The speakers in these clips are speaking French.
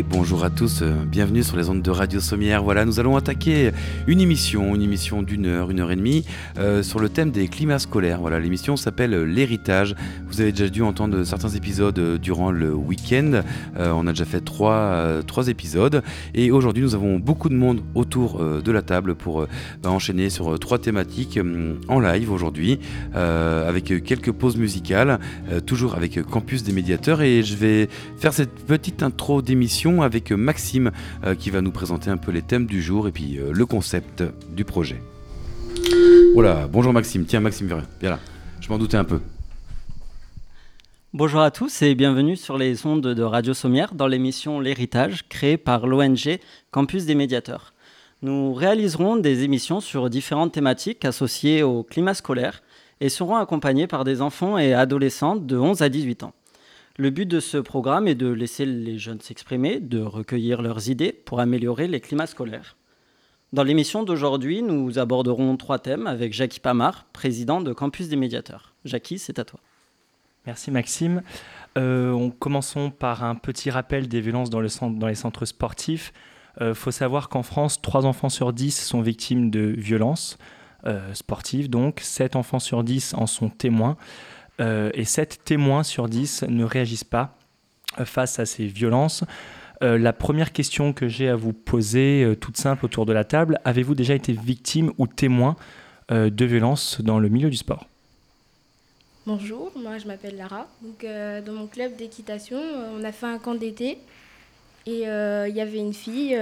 Bonjour à tous, euh, bienvenue sur les ondes de Radio Sommière. Voilà, nous allons attaquer une émission, une émission d'une heure, une heure et demie, euh, sur le thème des climats scolaires. Voilà, l'émission s'appelle L'héritage. Vous avez déjà dû entendre certains épisodes euh, durant le week-end. on a déjà fait trois, trois épisodes. Et aujourd'hui, nous avons beaucoup de monde autour de la table pour bah, enchaîner sur trois thématiques en live aujourd'hui, avec quelques pauses musicales, toujours avec Campus des médiateurs. Et je vais faire cette petite intro d'émission avec Maxime euh, qui va nous présenter un peu les thèmes du jour et puis euh, le concept du projet. Voilà, bonjour Maxime. Tiens Maxime, viens là. Je m'en doutais un peu. Bonjour à tous et bienvenue sur les ondes de Radio Sommière dans l'émission L'Héritage créée par l'ONG Campus des médiateurs. Nous réaliserons des émissions sur différentes thématiques associées au climat scolaire et seront accompagnés par des enfants et adolescents de 11 à 18 ans. Le but de ce programme est de laisser les jeunes s'exprimer, de recueillir leurs idées pour améliorer les climats scolaires. Dans l'émission d'aujourd'hui, nous aborderons trois thèmes avec Jackie Pamar, président de Campus des médiateurs. Jackie, c'est à toi. Merci Maxime. Euh, on commençons par un petit rappel des violences dans les centres sportifs. Il euh, faut savoir qu'en France, 3 enfants sur 10 sont victimes de violences euh, sportives, donc 7 enfants sur 10 en sont témoins. Euh, et 7 témoins sur 10 ne réagissent pas euh, face à ces violences. Euh, la première question que j'ai à vous poser, toute simple autour de la table, avez-vous déjà été victime ou témoin de violences dans le milieu du sport? Bonjour, moi je m'appelle Lara. Donc, dans mon club d'équitation, on a fait un camp d'été et il y avait une fille,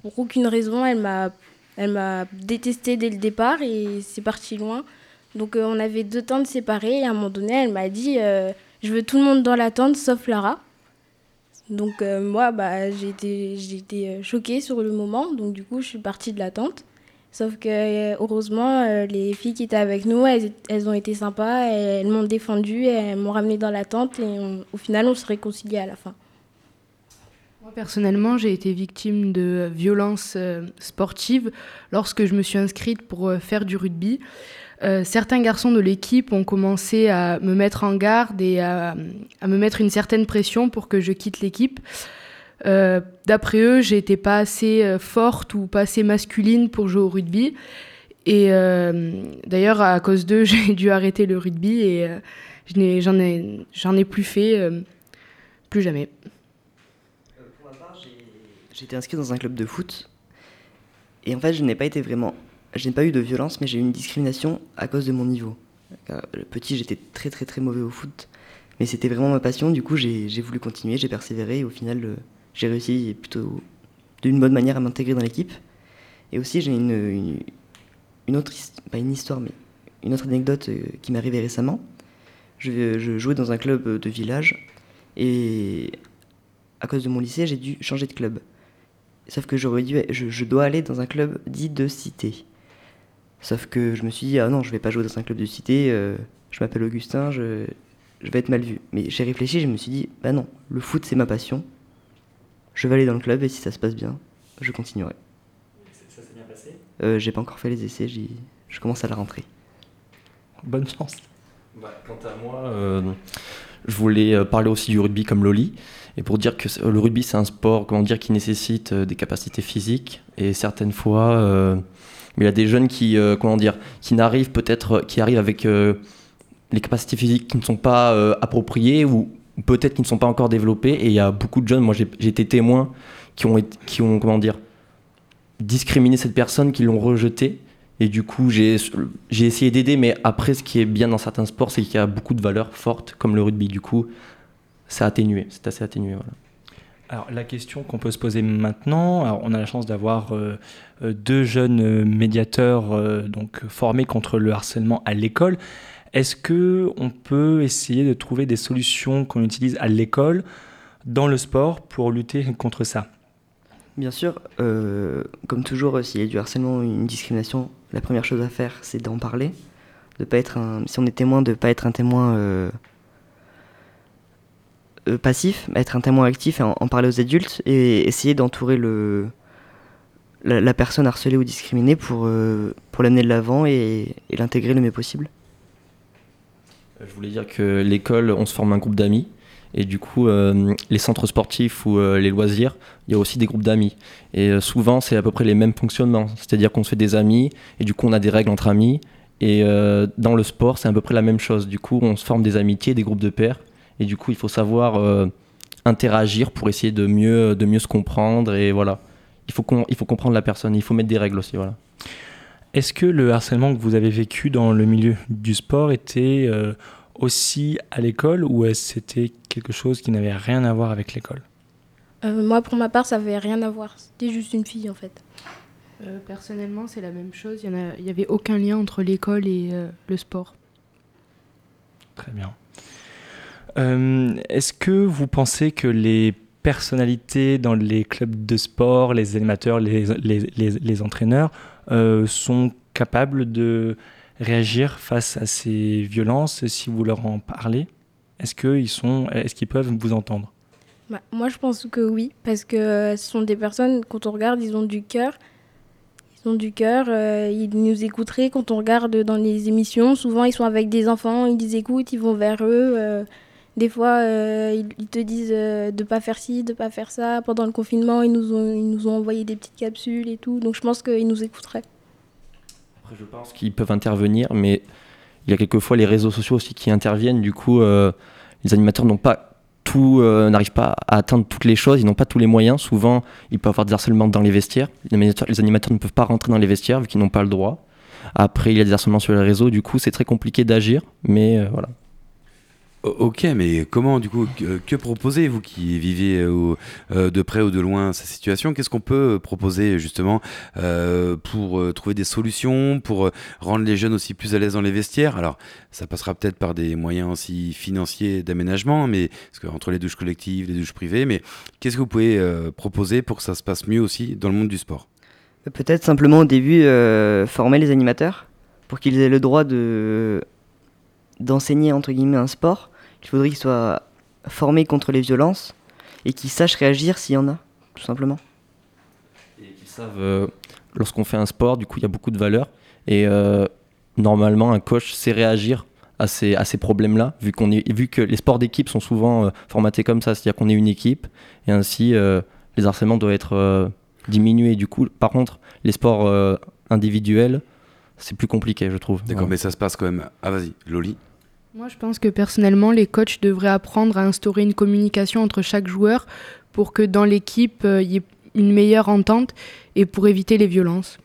pour aucune raison, elle m'a, elle m'a détesté dès le départ et c'est parti loin. Donc euh, on avait deux tentes séparées et à un moment donné, elle m'a dit euh, Je veux tout le monde dans la tente sauf Lara. Donc euh, moi, bah, j'ai été, été choquée sur le moment. Donc du coup, je suis partie de la tente. Sauf que heureusement, les filles qui étaient avec nous, elles, elles ont été sympas, elles, m'ont défendue, elles m'ont ramenée dans la tente et au final, on se réconciliait à la fin. Moi, personnellement, j'ai été victime de violences sportives lorsque je me suis inscrite pour faire du rugby. Euh, certains garçons de l'équipe ont commencé à me mettre en garde et à, me mettre une certaine pression pour que je quitte l'équipe. Euh, d'après eux, j'étais pas assez euh, forte ou pas assez masculine pour jouer au rugby. Et d'ailleurs, à cause d'eux, j'ai dû arrêter le rugby et j'en ai, j'en ai, plus fait, plus jamais. pour ma part, j'ai été inscrit dans un club de foot. Et en fait, je n'ai pas été vraiment je n'ai pas eu de violence, mais j'ai eu une discrimination à cause de mon niveau. Euh, le petit, j'étais très très très mauvais au foot, mais c'était vraiment ma passion. Du coup, j'ai voulu continuer, j'ai persévéré, et au final, euh, j'ai réussi plutôt d'une bonne manière à m'intégrer dans l'équipe. Et aussi, j'ai une, une, autre, pas une histoire, mais une autre anecdote euh, qui m'est arrivée récemment. Je, je, jouais dans un club de village, et à cause de mon lycée, j'ai dû changer de club. Sauf que dû, je, je dois aller dans un club dit de cité. Sauf que je me suis dit, ah non, je vais pas jouer dans un club de cité, euh, je m'appelle Augustin, je, je, vais être mal vu. Mais j'ai réfléchi, je me suis dit, bah non, le foot c'est ma passion, je vais aller dans le club et si ça se passe bien, je continuerai. Ça s'est bien passé? Euh, J'ai pas encore fait les essais, je commence à la rentrée. Bonne chance. Bah, quant à moi, euh, je voulais parler aussi du rugby comme Loli. Et pour dire que le rugby, c'est un sport comment dire, qui nécessite des capacités physiques. Et certaines fois, mais il y a des jeunes qui, euh, comment dire, qui n'arrivent peut-être, qui arrivent avec euh, les capacités physiques qui ne sont pas euh, appropriées ou peut-être qui ne sont pas encore développées. Et il y a beaucoup de jeunes, moi j'ai été témoin, qui ont, qui ont, comment dire, discriminé cette personne, qui l'ont rejetée. Et du coup, j'ai essayé d'aider, mais après, ce qui est bien dans certains sports, c'est qu'il y a beaucoup de valeurs fortes, comme le rugby. Du coup, c'est atténué, c'est assez atténué. Alors la question qu'on peut se poser maintenant, on a la chance d'avoir euh, euh, deux jeunes euh, médiateurs donc formés contre le harcèlement à l'école. Est-ce que on peut essayer de trouver des solutions qu'on utilise à l'école dans le sport pour lutter contre ça? Bien sûr, comme toujours, s'il y a du harcèlement ou une discrimination, la première chose à faire, c'est d'en parler, de pas être un, si on est témoin, de pas être un témoin passif, être un témoin actif et en, parler aux adultes et essayer d'entourer le la, personne harcelée ou discriminée pour, euh, pour l'amener de l'avant et, l'intégrer le mieux possible. Euh, je voulais dire que l'école, on se forme un groupe d'amis Et du coup, les centres sportifs ou les loisirs, il y a aussi des groupes d'amis. Et souvent, c'est à peu près les mêmes fonctionnements. C'est-à-dire qu'on se fait des amis, et du coup, on a des règles entre amis. Et dans le sport, c'est à peu près la même chose. Du coup, on se forme des amitiés, des groupes de pairs. Et du coup, il faut savoir interagir pour essayer de mieux, de mieux se comprendre. Et voilà, il faut, il faut comprendre la personne, il faut mettre des règles aussi. Voilà. Est-ce que le harcèlement que vous avez vécu dans le milieu du sport était euh, aussi à l'école ou est-ce que c'était quelque chose qui n'avait rien à voir avec l'école? Euh, Moi, pour ma part, ça n'avait rien à voir. C'était juste une fille, en fait. Euh, personnellement, c'est la même chose. Il n'y avait aucun lien entre l'école et le sport. Très bien. Est-ce que vous pensez que les personnalités dans les clubs de sport, les animateurs, les, entraîneurs, euh, sont capables de réagir face à ces violences si vous leur en parlez? Est-ce qu'ils est-ce peuvent vous entendre? Bah, Moi, je pense que oui, parce que ce sont des personnes quand on regarde, ils ont du cœur. Ils ont du cœur, euh, ils nous écouteraient quand on regarde dans les émissions. Souvent, ils sont avec des enfants, ils les écoutent, ils vont vers eux. Euh, des fois, ils, te disent de ne pas faire ci, de ne pas faire ça. Pendant le confinement, ils nous, ont, ils nous ont envoyé des petites capsules et tout. Donc je pense qu'ils nous écouteraient. Après, je pense qu'ils peuvent intervenir, mais il y a quelquefois les réseaux sociaux aussi qui interviennent. Du coup, euh, les animateurs n'ont pas tout, euh, n'arrivent pas à atteindre toutes les choses, ils n'ont pas tous les moyens. Souvent, il peut y avoir des harcèlements dans les vestiaires. Les animateurs, ne peuvent pas rentrer dans les vestiaires vu qu'ils n'ont pas le droit. Après, il y a des harcèlements sur les réseaux, du coup, c'est très compliqué d'agir, mais euh, voilà. Ok, mais comment du coup que, proposer vous qui vivez euh, euh, de près ou de loin cette situation? Qu'est-ce qu'on peut proposer justement euh, pour trouver des solutions, pour rendre les jeunes aussi plus à l'aise dans les vestiaires? Alors, ça passera peut-être par des moyens aussi financiers d'aménagement, mais parce que entre les douches collectives, les douches privées, mais qu'est-ce que vous pouvez proposer pour que ça se passe mieux aussi dans le monde du sport? Peut-être simplement au début former les animateurs pour qu'ils aient le droit de d'enseigner entre guillemets un sport il faudrait qu'ils soient formés contre les violences et qu'ils sachent réagir s'il y en a, tout simplement. Et qu'ils savent, euh, lorsqu'on fait un sport, du coup, il y a beaucoup de valeurs. Et euh, normalement, un coach sait réagir à ces, à ces problèmes-là, vu, qu'on est, vu que les sports d'équipe sont souvent euh, formatés comme ça, c'est-à-dire qu'on est une équipe, et ainsi, les harcèlements doivent être diminués. Du coup, par contre, les sports individuels, c'est plus compliqué, je trouve. D'accord, mais ça se passe quand même. Ah, vas-y, Loli. Moi, je pense que personnellement, les coachs devraient apprendre à instaurer une communication entre chaque joueur pour que dans l'équipe, euh, il y ait une meilleure entente et pour éviter les violences.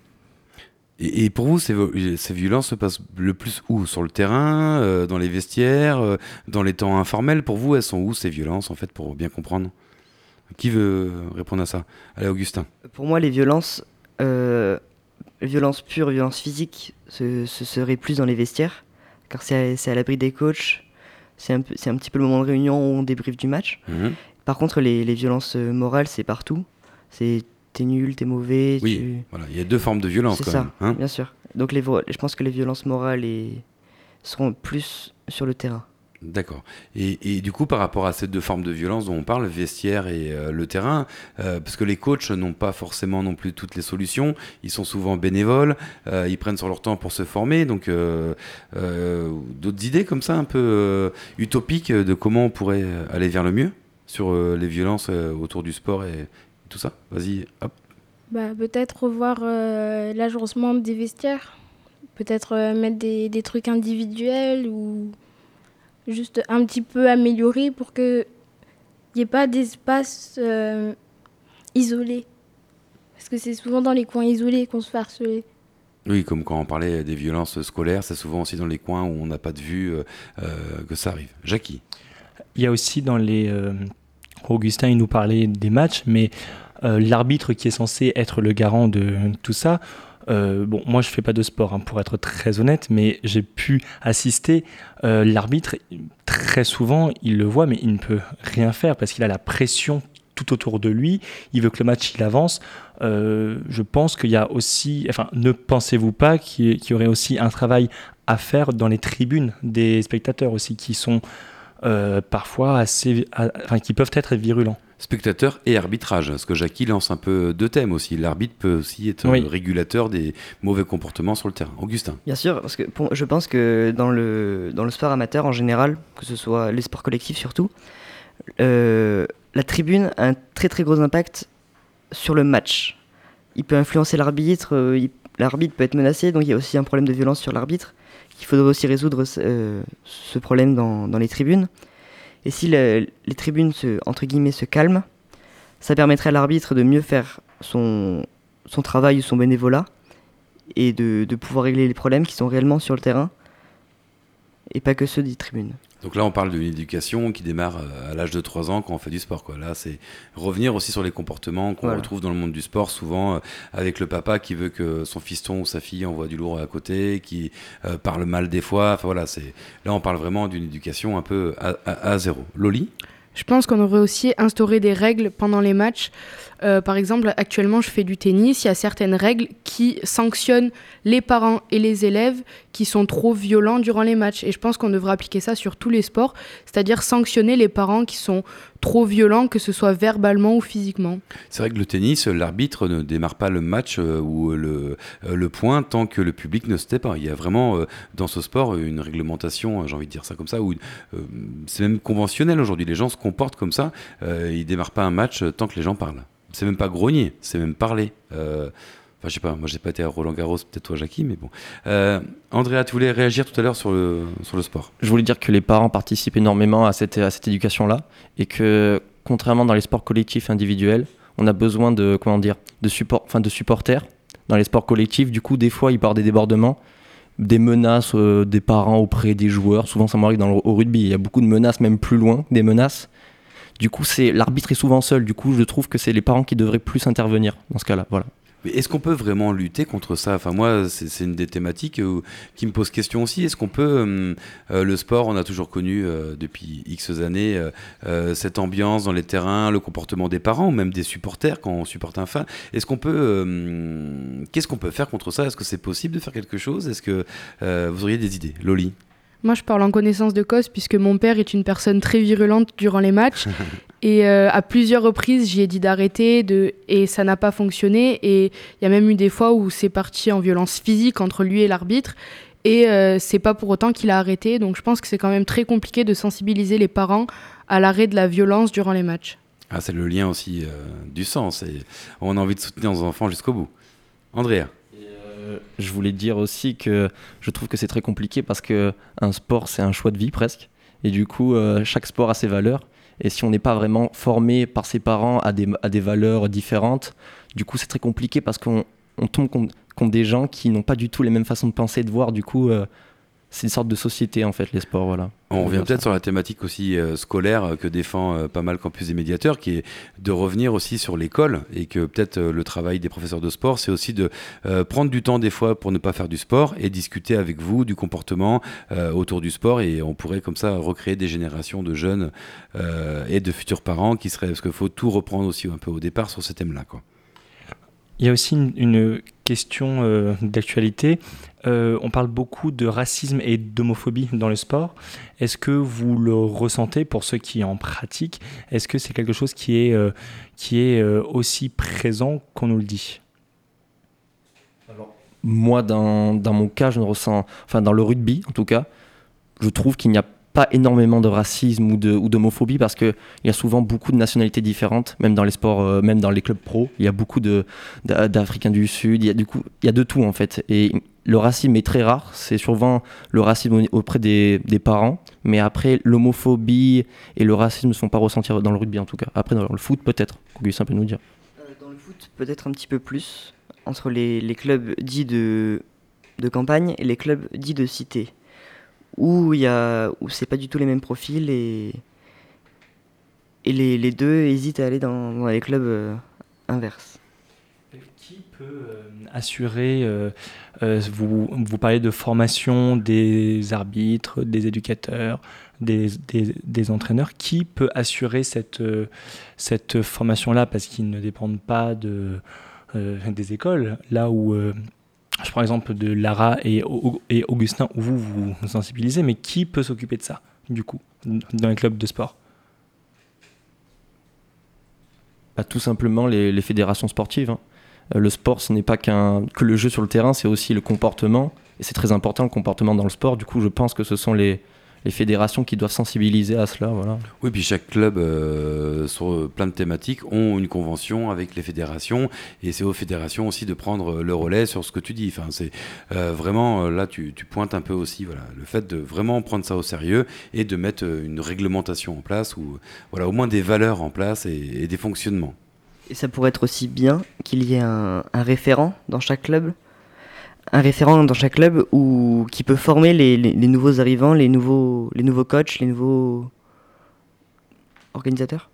Et, pour vous, ces, ces, violences se passent le plus où? Sur le terrain, euh, dans les vestiaires, euh, dans les temps informels? Pour vous, elles sont où ces violences, en fait, pour bien comprendre? Qui veut répondre à ça? Allez, Augustin. Pour moi, les violences, violences pures, violences physiques, ce, ce serait plus dans les vestiaires car c'est à, l'abri des coachs. C'est un, un, petit peu le moment de réunion où on débriefe du match. Mhm. Par contre, les, les violences euh, morales, c'est partout. C'est t'es nul, t'es mauvais. Oui, voilà, il y a deux formes de violence. C'est ça, hein. bien sûr. Donc les, je pense que les violences morales et, seront plus sur le terrain. D'accord. Et, du coup, par rapport à ces deux formes de violence dont on parle, le vestiaire et euh, le terrain, euh, parce que les coachs n'ont pas forcément non plus toutes les solutions, ils sont souvent bénévoles, euh, ils prennent sur leur temps pour se former, donc d'autres idées comme ça, un peu utopiques de comment on pourrait aller vers le mieux sur les violences autour du sport et, tout ça? Vas-y, hop. Bah, peut-être revoir l'agencement des vestiaires, peut-être mettre des, des trucs individuels ou juste un petit peu amélioré pour qu'il n'y ait pas d'espace euh, isolé. Parce que c'est souvent dans les coins isolés qu'on se fait harceler. Oui, comme quand on parlait des violences scolaires, c'est souvent aussi dans les coins où on n'a pas de vue euh, euh, que ça arrive. Jackie Il y a aussi dans les... Augustin, il nous parlait des matchs, mais l'arbitre qui est censé être le garant de tout ça, euh, bon, moi je fais pas de sport hein, pour être très honnête, mais j'ai pu assister. Euh, l'arbitre, très souvent, il le voit, mais il ne peut rien faire parce qu'il a la pression tout autour de lui. Il veut que le match il avance. Euh, je pense qu'il y a aussi, enfin, ne pensez-vous pas qu'il y aurait aussi un travail à faire dans les tribunes des spectateurs aussi, qui sont parfois assez, enfin, qui peuvent être virulents? Spectateur et arbitrage. Parce que Jackie lance un peu deux thèmes aussi. L'arbitre peut aussi être régulateur des mauvais comportements sur le terrain. Augustin. Bien sûr, parce que je pense que dans le, dans le sport amateur en général, que ce soit les sports collectifs surtout, la tribune a un très très gros impact sur le match. Il peut influencer l'arbitre, l'arbitre peut être menacé, donc il y a aussi un problème de violence sur l'arbitre. Il faudrait aussi résoudre ce problème dans, dans, les tribunes. Et si les tribunes se, entre guillemets, se calment, ça permettrait à l'arbitre de mieux faire son, travail ou son bénévolat et de, de, pouvoir régler les problèmes qui sont réellement sur le terrain et pas que ceux des tribunes. Donc là, on parle d'une éducation qui démarre euh, à l'âge de 3 ans quand on fait du sport. Quoi. Là, c'est revenir aussi sur les comportements qu'on retrouve dans le monde du sport, souvent euh, avec le papa qui veut que son fiston ou sa fille envoie du lourd à côté, qui euh, parle mal des fois. Enfin voilà, c'est là, on parle vraiment d'une éducation un peu à, à zéro. Loli? Je pense qu'on aurait aussi instauré des règles pendant les matchs. Euh, par exemple, actuellement, je fais du tennis. Il y a certaines règles qui sanctionnent les parents et les élèves qui sont trop violents durant les matchs. Et je pense qu'on devrait appliquer ça sur tous les sports, c'est-à-dire sanctionner les parents qui sont trop violents, que ce soit verbalement ou physiquement. C'est vrai que le tennis, l'arbitre ne démarre pas le match euh, ou le, euh, le point tant que le public ne se tait pas. Il y a vraiment dans ce sport une réglementation, j'ai envie de dire ça comme ça, c'est même conventionnel aujourd'hui. Les gens se comportent comme ça. ils démarrent pas un match tant que les gens parlent c'est même pas grogner, c'est même parler. Euh, enfin, je sais pas, moi j'ai pas été à Roland Garros, peut-être toi Jackie, mais bon. Euh, Andrea, tu voulais réagir tout à l'heure sur le, sur le sport Je voulais dire que les parents participent énormément à cette, à cette éducation-là et que, contrairement dans les sports collectifs individuels, on a besoin de, comment dire, de, support, enfin, de supporters. Dans les sports collectifs, du coup, des fois, il part des débordements des menaces euh, des parents auprès des joueurs. Souvent, ça m'arrive dans le, au rugby. Il y a beaucoup de menaces, même plus loin des menaces. Du coup, c'est l'arbitre est souvent seul. Du coup, je trouve que c'est les parents qui devraient plus intervenir dans ce cas-là. Voilà. Mais est-ce qu'on peut vraiment lutter contre ça? Enfin, moi, c'est une des thématiques euh, qui me pose question aussi. Est-ce qu'on peut. Euh, euh, le sport, on a toujours connu depuis X années cette ambiance dans les terrains, le comportement des parents même des supporters quand on supporte un fan? Est-ce qu'on peut. Qu'est-ce qu'on peut faire contre ça? Est-ce que c'est possible de faire quelque chose? Est-ce que vous auriez des idées? Loli moi, je parle en connaissance de cause puisque mon père est une personne très virulente durant les matchs. et euh, à plusieurs reprises, j'y ai dit d'arrêter de... et ça n'a pas fonctionné. Et il y a même eu des fois où c'est parti en violence physique entre lui et l'arbitre. Et euh, c'est pas pour autant qu'il a arrêté. Donc je pense que c'est quand même très compliqué de sensibiliser les parents à l'arrêt de la violence durant les matchs. Ah, c'est le lien aussi euh, du sens. Et on a envie de soutenir nos enfants jusqu'au bout. Andrea je voulais dire aussi que je trouve que c'est très compliqué parce que un sport, c'est un choix de vie presque. Et du coup, euh, chaque sport a ses valeurs. Et si on n'est pas vraiment formé par ses parents à des, valeurs différentes, du coup, c'est très compliqué parce qu'on tombe contre, des gens qui n'ont pas du tout les mêmes façons de penser de voir. Du coup, euh, c'est une sorte de société en fait les sports voilà. On revient peut-être sur la thématique aussi euh, scolaire euh, que défend euh, pas mal Campus des médiateurs, qui est de revenir aussi sur l'école et que peut-être le travail des professeurs de sport, c'est aussi de prendre du temps des fois pour ne pas faire du sport et discuter avec vous du comportement autour du sport et on pourrait comme ça recréer des générations de jeunes et de futurs parents qui seraient parce qu'il faut tout reprendre aussi un peu au départ sur ce thème-là quoi. Il y a aussi une, question euh, d'actualité. Euh, on parle beaucoup de racisme et d'homophobie dans le sport. Est-ce que vous le ressentez pour ceux qui en pratiquent? Est-ce que c'est quelque chose qui est, euh, qui est aussi présent qu'on nous le dit? Moi, dans, dans, mon cas, je ne ressens, enfin dans le rugby en tout cas, je trouve qu'il n'y a pas énormément de racisme ou, de, ou d'homophobie parce qu'il y a souvent beaucoup de nationalités différentes, même dans les sports, euh, même dans les clubs pro. Il y a beaucoup d'Africains du Sud, il y, a, du coup, il y a de tout en fait. Et le racisme est très rare, c'est souvent le racisme auprès des, des, parents, mais après l'homophobie et le racisme ne se font pas ressentir dans le rugby en tout cas. Après dans le foot peut-être, Augustin peut nous dire. Euh, dans le foot peut-être un petit peu plus, entre les, les clubs dits de, de campagne et les clubs dits de cité où il y où c'est pas du tout les mêmes profils et et les, les deux hésitent à aller dans, les clubs euh, inverses. Qui peut euh, assurer, euh, vous, vous parlez de formation des arbitres, des éducateurs, des, des, des entraîneurs, qui peut assurer cette, cette formation-là? Parce qu'ils ne dépendent pas de, des écoles, là où je prends l'exemple de Lara et, Augustin, où vous vous sensibilisez, mais qui peut s'occuper de ça, du coup, dans les clubs de sport? Bah, Tout simplement les, fédérations sportives. Hein. Euh, le sport, ce n'est pas que le jeu sur le terrain, c'est aussi le comportement. Et c'est très important, le comportement dans le sport. Du coup, je pense que ce sont les, les fédérations qui doivent sensibiliser à cela. Voilà. Oui, puis chaque club euh, sur plein de thématiques ont une convention avec les fédérations et c'est aux fédérations aussi de prendre le relais sur ce que tu dis. Enfin, c'est euh, vraiment euh, là, tu, pointes un peu aussi voilà, le fait de vraiment prendre ça au sérieux et de mettre une réglementation en place ou voilà, au moins des valeurs en place et, des fonctionnements. Et ça pourrait être aussi bien qu'il y ait un référent dans chaque club? Un référent dans chaque club ou qui peut former les, nouveaux arrivants, les nouveaux, les nouveaux coachs, les nouveaux organisateurs?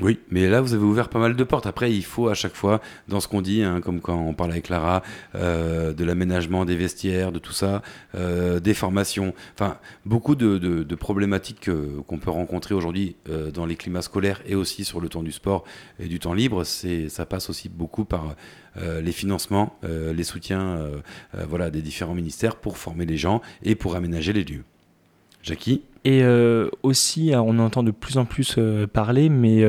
Oui, mais là, vous avez ouvert pas mal de portes. Après, il faut à chaque fois, dans ce qu'on dit, hein, comme quand on parle avec Lara, euh, de l'aménagement des vestiaires, de tout ça, euh, des formations, enfin, beaucoup de, problématiques qu'on peut rencontrer aujourd'hui euh, dans les climats scolaires et aussi sur le temps du sport et du temps libre. Ça passe aussi beaucoup par les financements, les soutiens voilà, des différents ministères pour former les gens et pour aménager les lieux. Jackie et euh, aussi, euh, on entend de plus en plus euh, parler, mais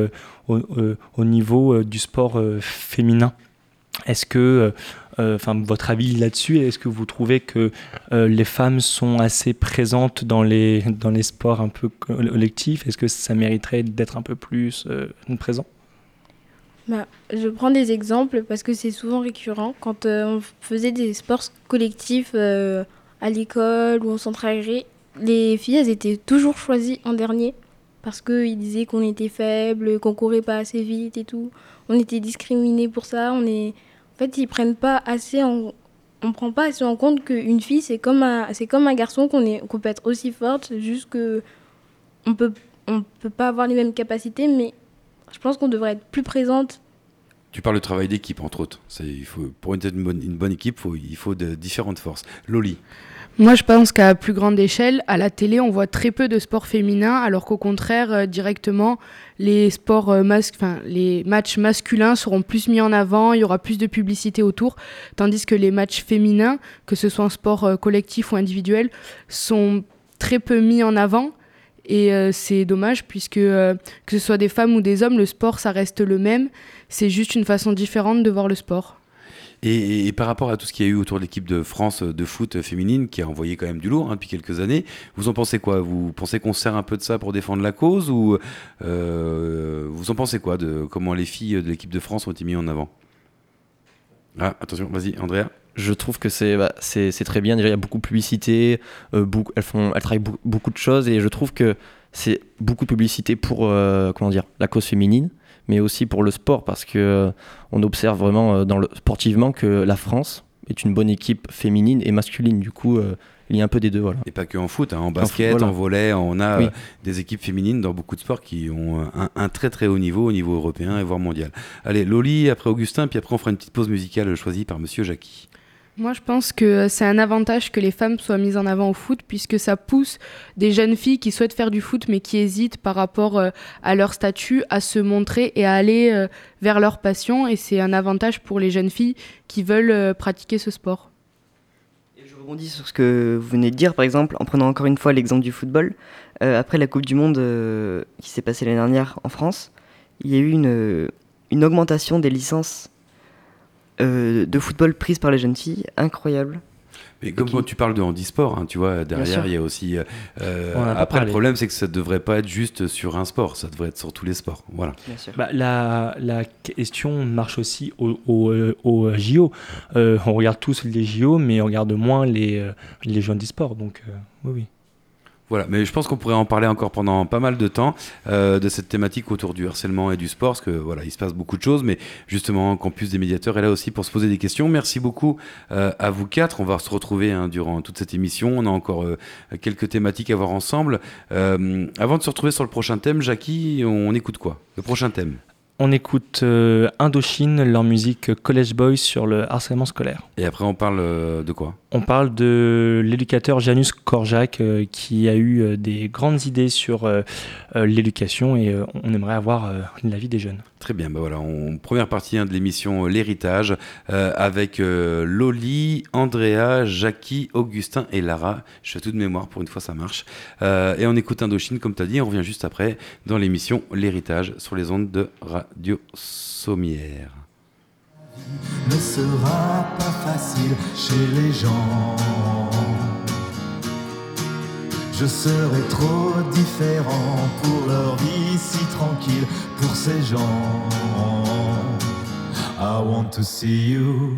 au, niveau du sport féminin. Est-ce que, enfin, votre avis là-dessus, est-ce que vous trouvez que les femmes sont assez présentes dans les, dans les sports un peu collectifs? Est-ce que ça mériterait d'être un peu plus présent? Bah, je prends des exemples parce que c'est souvent récurrent. Quand on faisait des sports collectifs à l'école ou en centre aéré, les filles, elles étaient toujours choisies en dernier parce qu'ils disaient qu'on était faible, qu'on courait pas assez vite et tout. On était discriminés pour ça. On est... En fait, ils prennent pas assez en... On prend pas assez en compte qu'une fille, c'est comme un, comme un garçon qu'on est, peut être aussi forte, juste que on peut, on peut pas avoir les mêmes capacités, mais je pense qu'on devrait être plus présente. Tu parles de travail d'équipe, entre autres. Il faut, pour être une bonne, une bonne équipe, faut, il faut de différentes forces. Loli moi, je pense qu'à plus grande échelle, à la télé, on voit très peu de sports féminins, alors qu'au contraire, euh, directement, les sports euh, les matchs masculins seront plus mis en avant, il y aura plus de publicité autour, tandis que les matchs féminins, que ce soit en sport euh, collectif ou individuel, sont très peu mis en avant. Et c'est dommage puisque que ce soit des femmes ou des hommes, le sport, ça reste le même. C'est juste une façon différente de voir le sport. Et, par rapport à tout ce qu'il y a eu autour de l'équipe de France de foot féminine, qui a envoyé quand même du lourd hein, depuis quelques années, vous en pensez quoi? Vous pensez qu'on sert un peu de ça pour défendre la cause Ou euh, vous en pensez quoi de comment les filles de l'équipe de France ont été mises en avant? Ah, attention, vas-y, Andrea je trouve que c'est bah, très bien. Déjà, il y a beaucoup de publicité, euh, beaucoup, elles, font, elles travaillent beaucoup, de choses et je trouve que c'est beaucoup de publicité pour euh, comment dire, la cause féminine mais aussi pour le sport, parce que euh, on observe vraiment euh, dans le, sportivement que la France est une bonne équipe féminine et masculine. Du coup, il y a un peu des deux. Voilà. Et pas que en foot, hein, en basket, en, volet, on a des équipes féminines dans beaucoup de sports qui ont un, très très haut niveau, au niveau européen et voire mondial. Allez, Loli, après Augustin, puis après on fera une petite pause musicale choisie par Monsieur Jackie. Moi, je pense que c'est un avantage que les femmes soient mises en avant au foot, puisque ça pousse des jeunes filles qui souhaitent faire du foot, mais qui hésitent par rapport euh, à leur statut, à se montrer et à aller euh, vers leur passion. Et c'est un avantage pour les jeunes filles qui veulent euh, pratiquer ce sport. Je rebondis sur ce que vous venez de dire, par exemple, en prenant encore une fois l'exemple du football. après la Coupe du Monde qui s'est passée l'année dernière en France, il y a eu une augmentation des licences euh, de football prise par les jeunes filles, incroyable. Mais comme quand tu parles de handisport, hein, tu vois, derrière, il y a aussi. Euh, euh, après, le problème, c'est que ça ne devrait pas être juste sur un sport, ça devrait être sur tous les sports. Voilà. Bah, la, la, question marche aussi au, au, JO. on regarde tous les JO, mais on regarde moins les, les jeunes du sport. Donc, oui, oui. Voilà, mais je pense qu'on pourrait en parler encore pendant pas mal de temps euh, de cette thématique autour du harcèlement et du sport, parce que voilà, il se passe beaucoup de choses, mais justement, Campus des médiateurs est là aussi pour se poser des questions. Merci beaucoup euh, à vous quatre. On va se retrouver hein, durant toute cette émission. On a encore euh, quelques thématiques à voir ensemble. avant de se retrouver sur le prochain thème, Jackie, on écoute quoi? Le prochain thème? On écoute Indochine, leur musique College Boys sur le harcèlement scolaire. Et après, on parle de quoi? On parle de l'éducateur Janus Korjak euh, qui a eu euh, des grandes idées sur euh, l'éducation et on aimerait avoir l'avis des jeunes. Très bien, bah voilà, en première partie hein, de l'émission L'héritage avec Loli, Andrea, Jackie, Augustin et Lara. Je fais tout de mémoire, pour une fois ça marche. et on écoute Indochine, comme tu as dit, on revient juste après dans l'émission L'héritage sur les ondes de Radio Sommière ne sera pas facile chez les gens Je serai trop différent pour leur vie si tranquille, pour ces gens. I want to see you.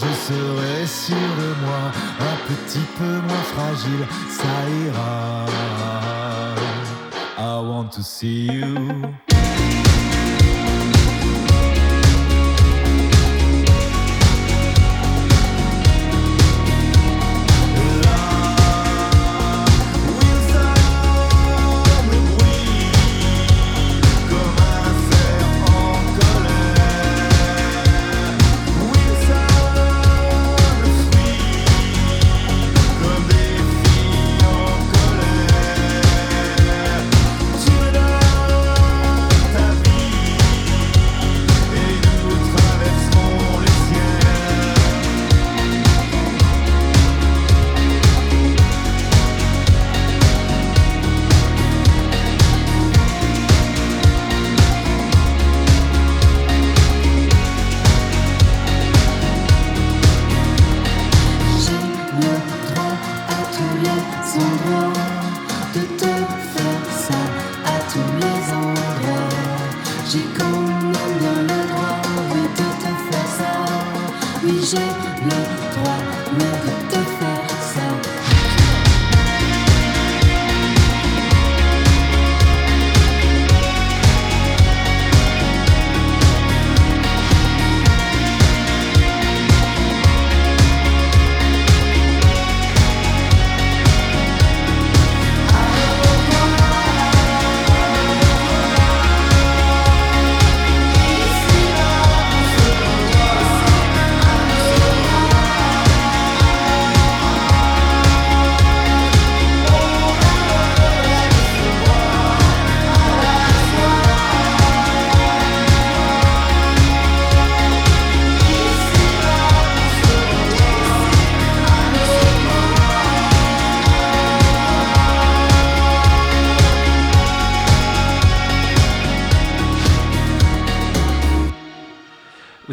Je serai sûr de moi, un petit peu moins fragile, ça ira. I want to see you.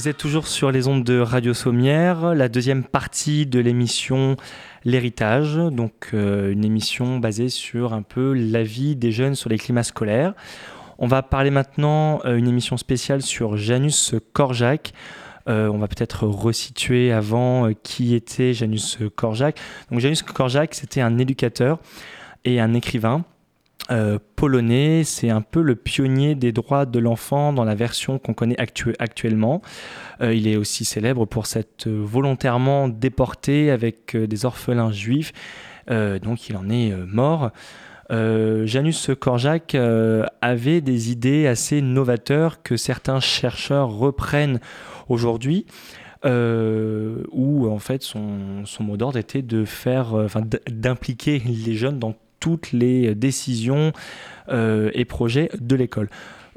Vous êtes toujours sur les ondes de Radio Sommière, la deuxième partie de l'émission L'héritage, donc euh, une émission basée sur un peu la vie des jeunes sur les climats scolaires. On va parler maintenant euh, une émission spéciale sur Janus Korjak. Euh, on va peut-être resituer avant euh, qui était Janus Korjak. Donc Janus Korjak, c'était un éducateur et un écrivain euh, polonais. C'est un peu le pionnier des droits de l'enfant dans la version qu'on connaît actu- actuellement. Euh, il est aussi célèbre pour s'être euh, volontairement déporté avec des orphelins juifs. Donc il en est mort. Janus Korczak euh, avait des idées assez novateurs que certains chercheurs reprennent aujourd'hui, où en fait son, mot d'ordre était de faire, d'impliquer les jeunes dans toutes les décisions euh, et projets de l'école.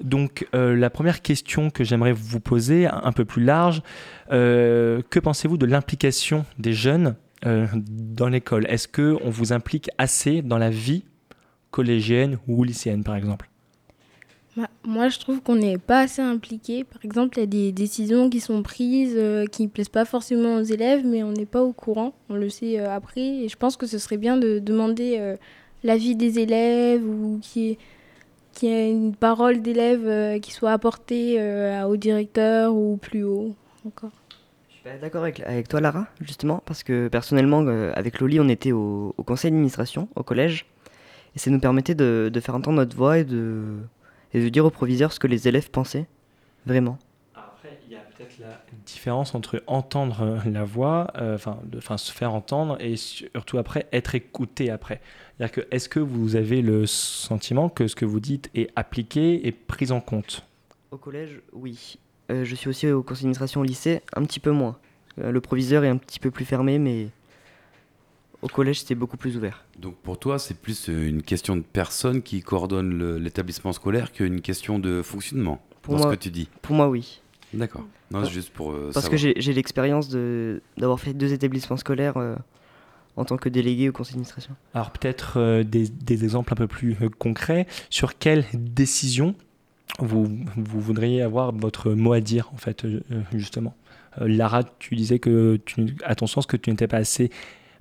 Donc euh, la première question que j'aimerais vous poser, un peu plus large, euh, que pensez-vous de l'implication des jeunes dans l'école? Est-ce que on vous implique assez dans la vie collégienne ou lycéenne, par exemple? Moi, je trouve qu'on n'est pas assez impliqué. Par exemple, il y a des décisions qui sont prises qui ne plaisent pas forcément aux élèves, mais on n'est pas au courant. On le sait après. Et je pense que ce serait bien de demander l'avis des élèves ou qu'il y ait- une parole d'élève euh, qui soit apportée euh, au directeur ou plus haut encore. Je suis pas d'accord avec, avec toi, Lara, justement, parce que personnellement, euh, avec Loli, on était au, au conseil d'administration, au collège, et ça nous permettait de, de faire entendre notre voix et de, et de dire au proviseur ce que les élèves pensaient, vraiment. Il y a peut-être la différence entre entendre la voix, euh, enfin, se faire entendre, et surtout après être écouté après. C'est-à-dire que est-ce que vous avez le sentiment que ce que vous dites est appliqué et pris en compte? Au collège, oui. Euh, je suis aussi au conseil d'administration au lycée, un petit peu moins. Euh, le proviseur est un petit peu plus fermé, mais au collège, c'était beaucoup plus ouvert. Donc pour toi, c'est plus une question de personne qui coordonne l'établissement scolaire qu'une question de fonctionnement, Pour dans moi- ce que tu dis? Pour moi, oui. D'accord. Non, Parce- c'est juste pour euh, Parce que savoir. j'ai j'ai l'expérience de- d'avoir fait deux établissements scolaires euh, en tant que délégué au conseil d'administration. Alors peut-être euh, des, des exemples un peu plus euh, concrets. Sur quelle décision vous, vous voudriez avoir votre mot à dire, en fait, justement? Euh, Lara, tu disais que, tu, à ton sens, que tu n'étais pas assez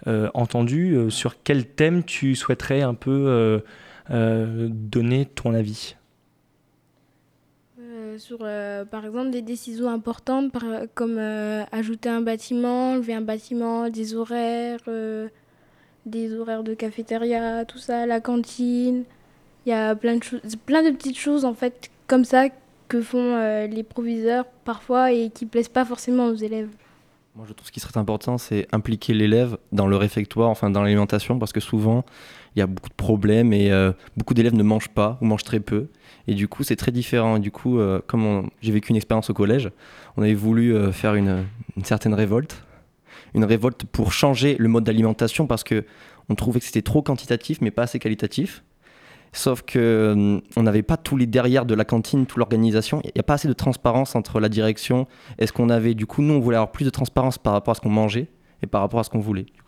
euh, entendu. Euh, sur quel thème tu souhaiterais un peu euh, euh, donner ton avis? Sur, euh, par exemple, des décisions importantes comme euh, ajouter un bâtiment, enlever un bâtiment, des horaires, euh, des horaires de cafétéria, tout ça, la cantine. Il y a plein de, choses, plein de petites choses en fait comme ça que font les proviseurs parfois et qui plaisent pas forcément aux élèves. Moi, je trouve ce qui serait important, c'est impliquer l'élève dans le réfectoire, enfin dans l'alimentation, parce que souvent, il y a beaucoup de problèmes et euh, beaucoup d'élèves ne mangent pas ou mangent très peu. Et du coup, c'est très différent. Et du coup, euh, comme j'ai vécu une expérience au collège, on avait voulu euh, faire une, certaine révolte. Une révolte pour changer le mode d'alimentation, parce que on trouvait que c'était trop quantitatif, mais pas assez qualitatif. Sauf que on n'avait pas tous les derrière de la cantine, toute l'organisation. Il n'y a pas assez de transparence entre la direction est-ce qu'on avait, du coup, nous, on voulait avoir plus de transparence par rapport à ce qu'on mangeait et par rapport à ce qu'on voulait. Euh,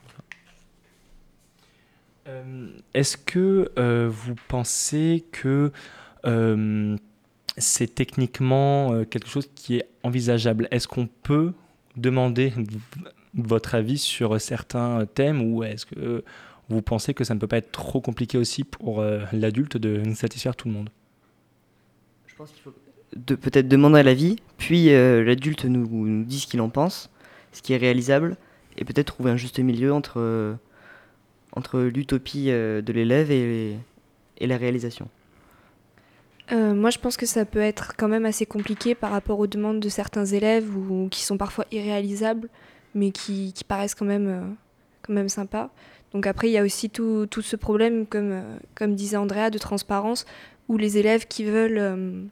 Est-ce que euh, vous pensez que euh, c'est techniquement euh, quelque chose qui est envisageable? Est-ce qu'on peut demander votre avis sur certains thèmes ou est-ce que vous pensez que ça ne peut pas être trop compliqué aussi pour euh, l'adulte de satisfaire tout le monde? Je pense qu'il faut peut-être demander l'avis, puis euh, l'adulte nous, dit ce qu'il en pense, ce qui est réalisable, et peut-être trouver un juste milieu entre, euh, entre l'utopie euh, de l'élève et, la réalisation. Euh, moi, je pense que ça peut être quand même assez compliqué par rapport aux demandes de certains élèves ou qui sont parfois irréalisables, mais qui, paraissent quand même, euh, quand même sympas. Donc après, il y a aussi tout, ce problème, comme, disait Andrea, de transparence, où les élèves qui veulent,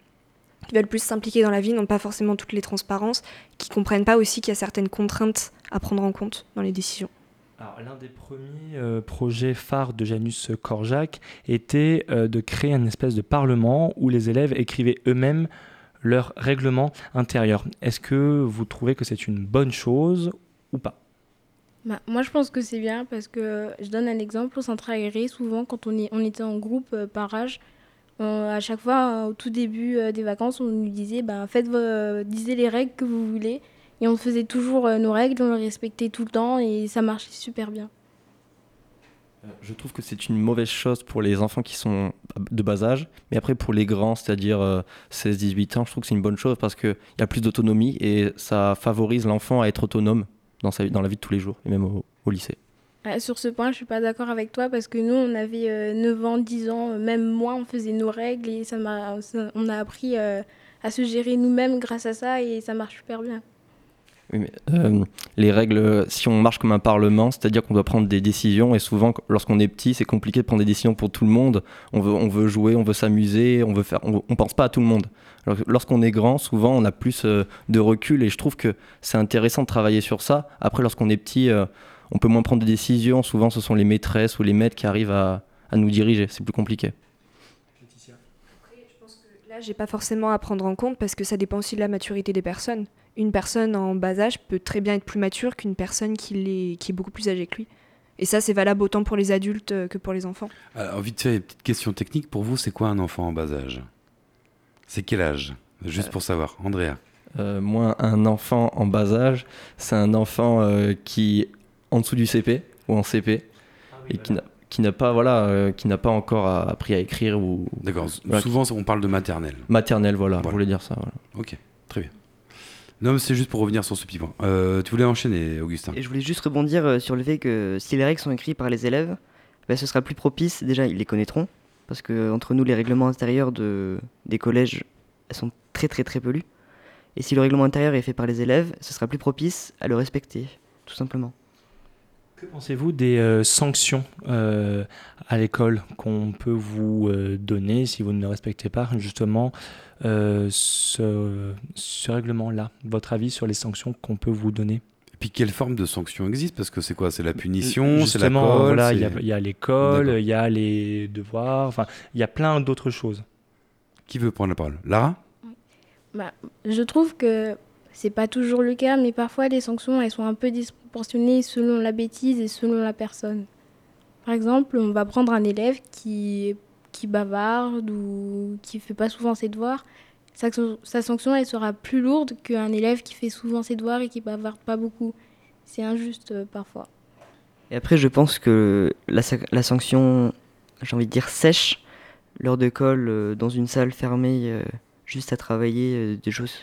qui veulent plus s'impliquer dans la vie n'ont pas forcément toutes les transparences, qui comprennent pas aussi qu'il y a certaines contraintes à prendre en compte dans les décisions. L'un des premiers euh, projets phares de Janus Korczak était euh, de créer un espèce de parlement où les élèves écrivaient eux-mêmes leur règlement intérieur. Est-ce que vous trouvez que c'est une bonne chose ou pas? Bah, moi, je pense que c'est bien parce que je donne un exemple au centre aéré. Souvent, quand on, est, était en groupe euh, par âge, à chaque fois, au tout début des vacances, on nous disait bah, faites disez les règles que vous voulez. Et on faisait toujours euh, nos règles, on les respectait tout le temps et ça marchait super bien. Euh, Je trouve que c'est une mauvaise chose pour les enfants qui sont de bas âge, mais après pour les grands, c'est-à-dire euh, 16-18 ans, je trouve que c'est une bonne chose parce qu'il y a plus d'autonomie et ça favorise l'enfant à être autonome dans, sa, dans la vie de tous les jours et même au, au lycée. Ah, Sur ce point, je suis pas d'accord avec toi parce que nous, on avait euh, 9 ans, 10 ans, euh, même moi, on faisait nos règles et ça ça- on a appris euh, à se gérer nous-mêmes grâce à ça et ça marche super bien. Oui, mais, euh, les règles, si on marche comme un parlement, c'est-à-dire qu'on doit prendre des décisions, et souvent, lorsqu'on est petit, c'est compliqué de prendre des décisions pour tout le monde. On veut, on veut jouer, on veut s'amuser, on veut faire, on, on pense pas à tout le monde. Que lorsqu'on est grand, souvent, on a plus euh, de recul, et je trouve que c'est intéressant de travailler sur ça. Après, lorsqu'on est petit, euh, on peut moins prendre de décisions. Souvent, ce sont les maîtresses ou les maîtres qui arrivent à, à nous diriger. C'est plus compliqué. Là, j'ai pas forcément à prendre en compte parce que ça dépend aussi de la maturité des personnes. Une personne en bas âge peut très bien être plus mature qu'une personne qui, est beaucoup plus âgée que lui. Et ça, c'est valable autant pour les adultes euh, que pour les enfants. Alors, vite fait, petite question technique. Pour vous, c'est quoi un enfant en bas âge? C'est quel âge? Juste pour savoir. Andrea. Euh, moi, un enfant en bas âge, c'est un enfant euh, qui est en dessous du CP ou en CP et qui n'a qui n'a pas voilà euh, qui n'a pas encore a- appris à écrire ou D'accord. Voilà, Souvent, on parle de maternelle. maternelle voilà, je Voilà. voulais dire ça voilà. Ok. Non, c'est juste pour revenir sur ce petit point. Euh, tu voulais enchaîner, Augustin je voulais juste rebondir euh, sur le fait que si les règles sont écrites par les élèves, bah, ce sera plus propice. Déjà, ils les connaîtront. Parce que entre nous, les règlements intérieurs de, des collèges, sont très très très peu. Et si le règlement intérieur est fait par les élèves, ce sera plus propice à le respecter, tout simplement. Que pensez-vous des euh, sanctions euh, à l'école qu'on peut vous euh, donner si vous ne respectez pas justement euh, ce, ce règlement-là? Votre avis sur les sanctions qu'on peut vous donner? Et puis, quelle forme de sanction existe Parce que c'est quoi? C'est la punition C'est la Justement, colle voilà, il y a- il y a l'école, il y a les devoirs, enfin, il y a plein d'autres choses. Qui veut prendre la parole? Lara? Bah, je trouve que c'est pas toujours le cas, mais parfois les sanctions elles sont un peu disproportionnées selon la bêtise et selon la personne. Par exemple, on va prendre un élève qui, qui bavarde ou qui fait pas souvent ses devoirs. Sa, sa sanction elle sera plus lourde qu'un élève qui fait souvent ses devoirs et qui bavarde pas beaucoup. C'est injuste euh, parfois. Et après, je pense que la, la sanction, j'ai envie de dire sèche, lors de colle, euh, dans une salle fermée, euh, juste à travailler des choses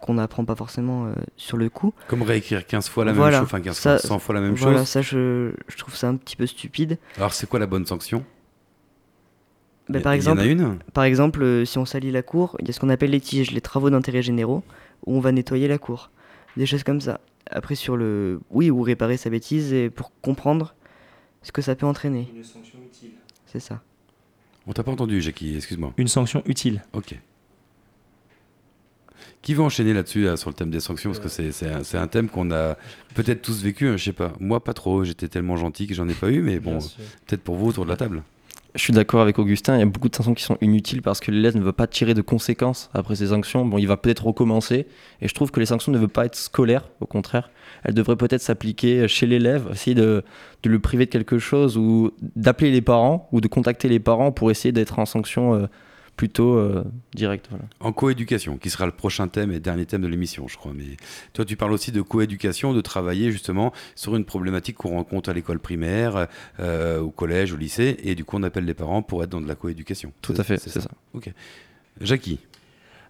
qu'on n'apprend pas forcément euh, sur le coup. Comme réécrire 15 fois la Voilà, même chose, enfin 15 ça- fois, 100 fois la même voilà, chose. ça, je, je trouve ça un petit peu stupide. Alors, c'est quoi la bonne sanction? Bah, Y- par y en exemple, a une? Par exemple, euh, si on salit la cour, il y a ce qu'on appelle les tiges, les travaux d'intérêt généraux, où on va nettoyer la cour. Des choses comme ça. Après, sur le. Oui, ou réparer sa bêtise et pour comprendre ce que ça peut entraîner. Une sanction utile. C'est ça. On t'a pas entendu, Jackie, excuse-moi. Une sanction utile. Ok. Qui veut enchaîner là-dessus, là, sur le thème des sanctions? Parce que c'est- un, thème qu'on a peut-être tous vécu, hein, je sais pas. Moi, pas trop, j'étais tellement gentil que j'en ai pas eu, mais bon, sûr. peut-être pour vous autour de la table. Je suis d'accord avec Augustin, il y a beaucoup de sanctions qui sont inutiles parce que l'élève ne veut pas tirer de conséquences après ces sanctions. Bon, il va peut-être recommencer. Et je trouve que les sanctions ne veulent pas être scolaires, au contraire. Elles devraient peut-être s'appliquer chez l'élève, essayer de, de le priver de quelque chose ou d'appeler les parents ou de contacter les parents pour essayer d'être en sanction euh, plutôt euh, directe. Voilà. En coéducation, qui sera le prochain thème et dernier thème de l'émission, je crois. Mais toi, tu parles aussi de coéducation, de travailler justement sur une problématique qu'on rencontre à l'école primaire, euh, au collège, au lycée, et du coup, on appelle les parents pour être dans de la coéducation. Tout à fait, c'est ça. Ok. Jackie,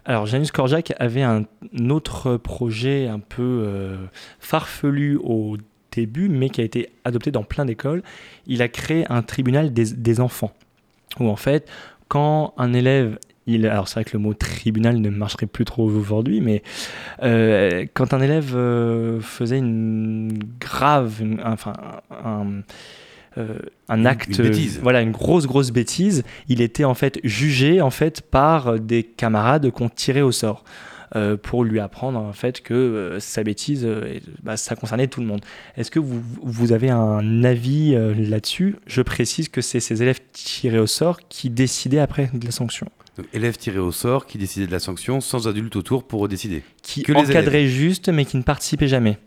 Alors, Janus Korjak avait un autre projet un peu euh, farfelu au début, mais qui a été adopté dans plein d'écoles. Il a créé un tribunal des, des enfants, où en fait, quand un élève, il, alors c'est vrai que le mot tribunal ne marcherait plus trop aujourd'hui, mais euh, quand un élève euh, faisait une grave, une- enfin, un, euh, un acte, une bêtise. voilà, une grosse grosse bêtise, il était en fait jugé en fait par des camarades qu'on tirait au sort. Euh, pour lui apprendre en fait que euh, sa bêtise, euh, bah, ça concernait tout le monde. Est-ce que vous, vous avez un avis euh, là-dessus? Je précise que c'est ces élèves tirés au sort qui décidaient après de la sanction, donc, élève tiré au sort, qui décidait de la sanction sans adulte autour pour décider. qui Que les encadraient juste mais qui ne participaient jamais.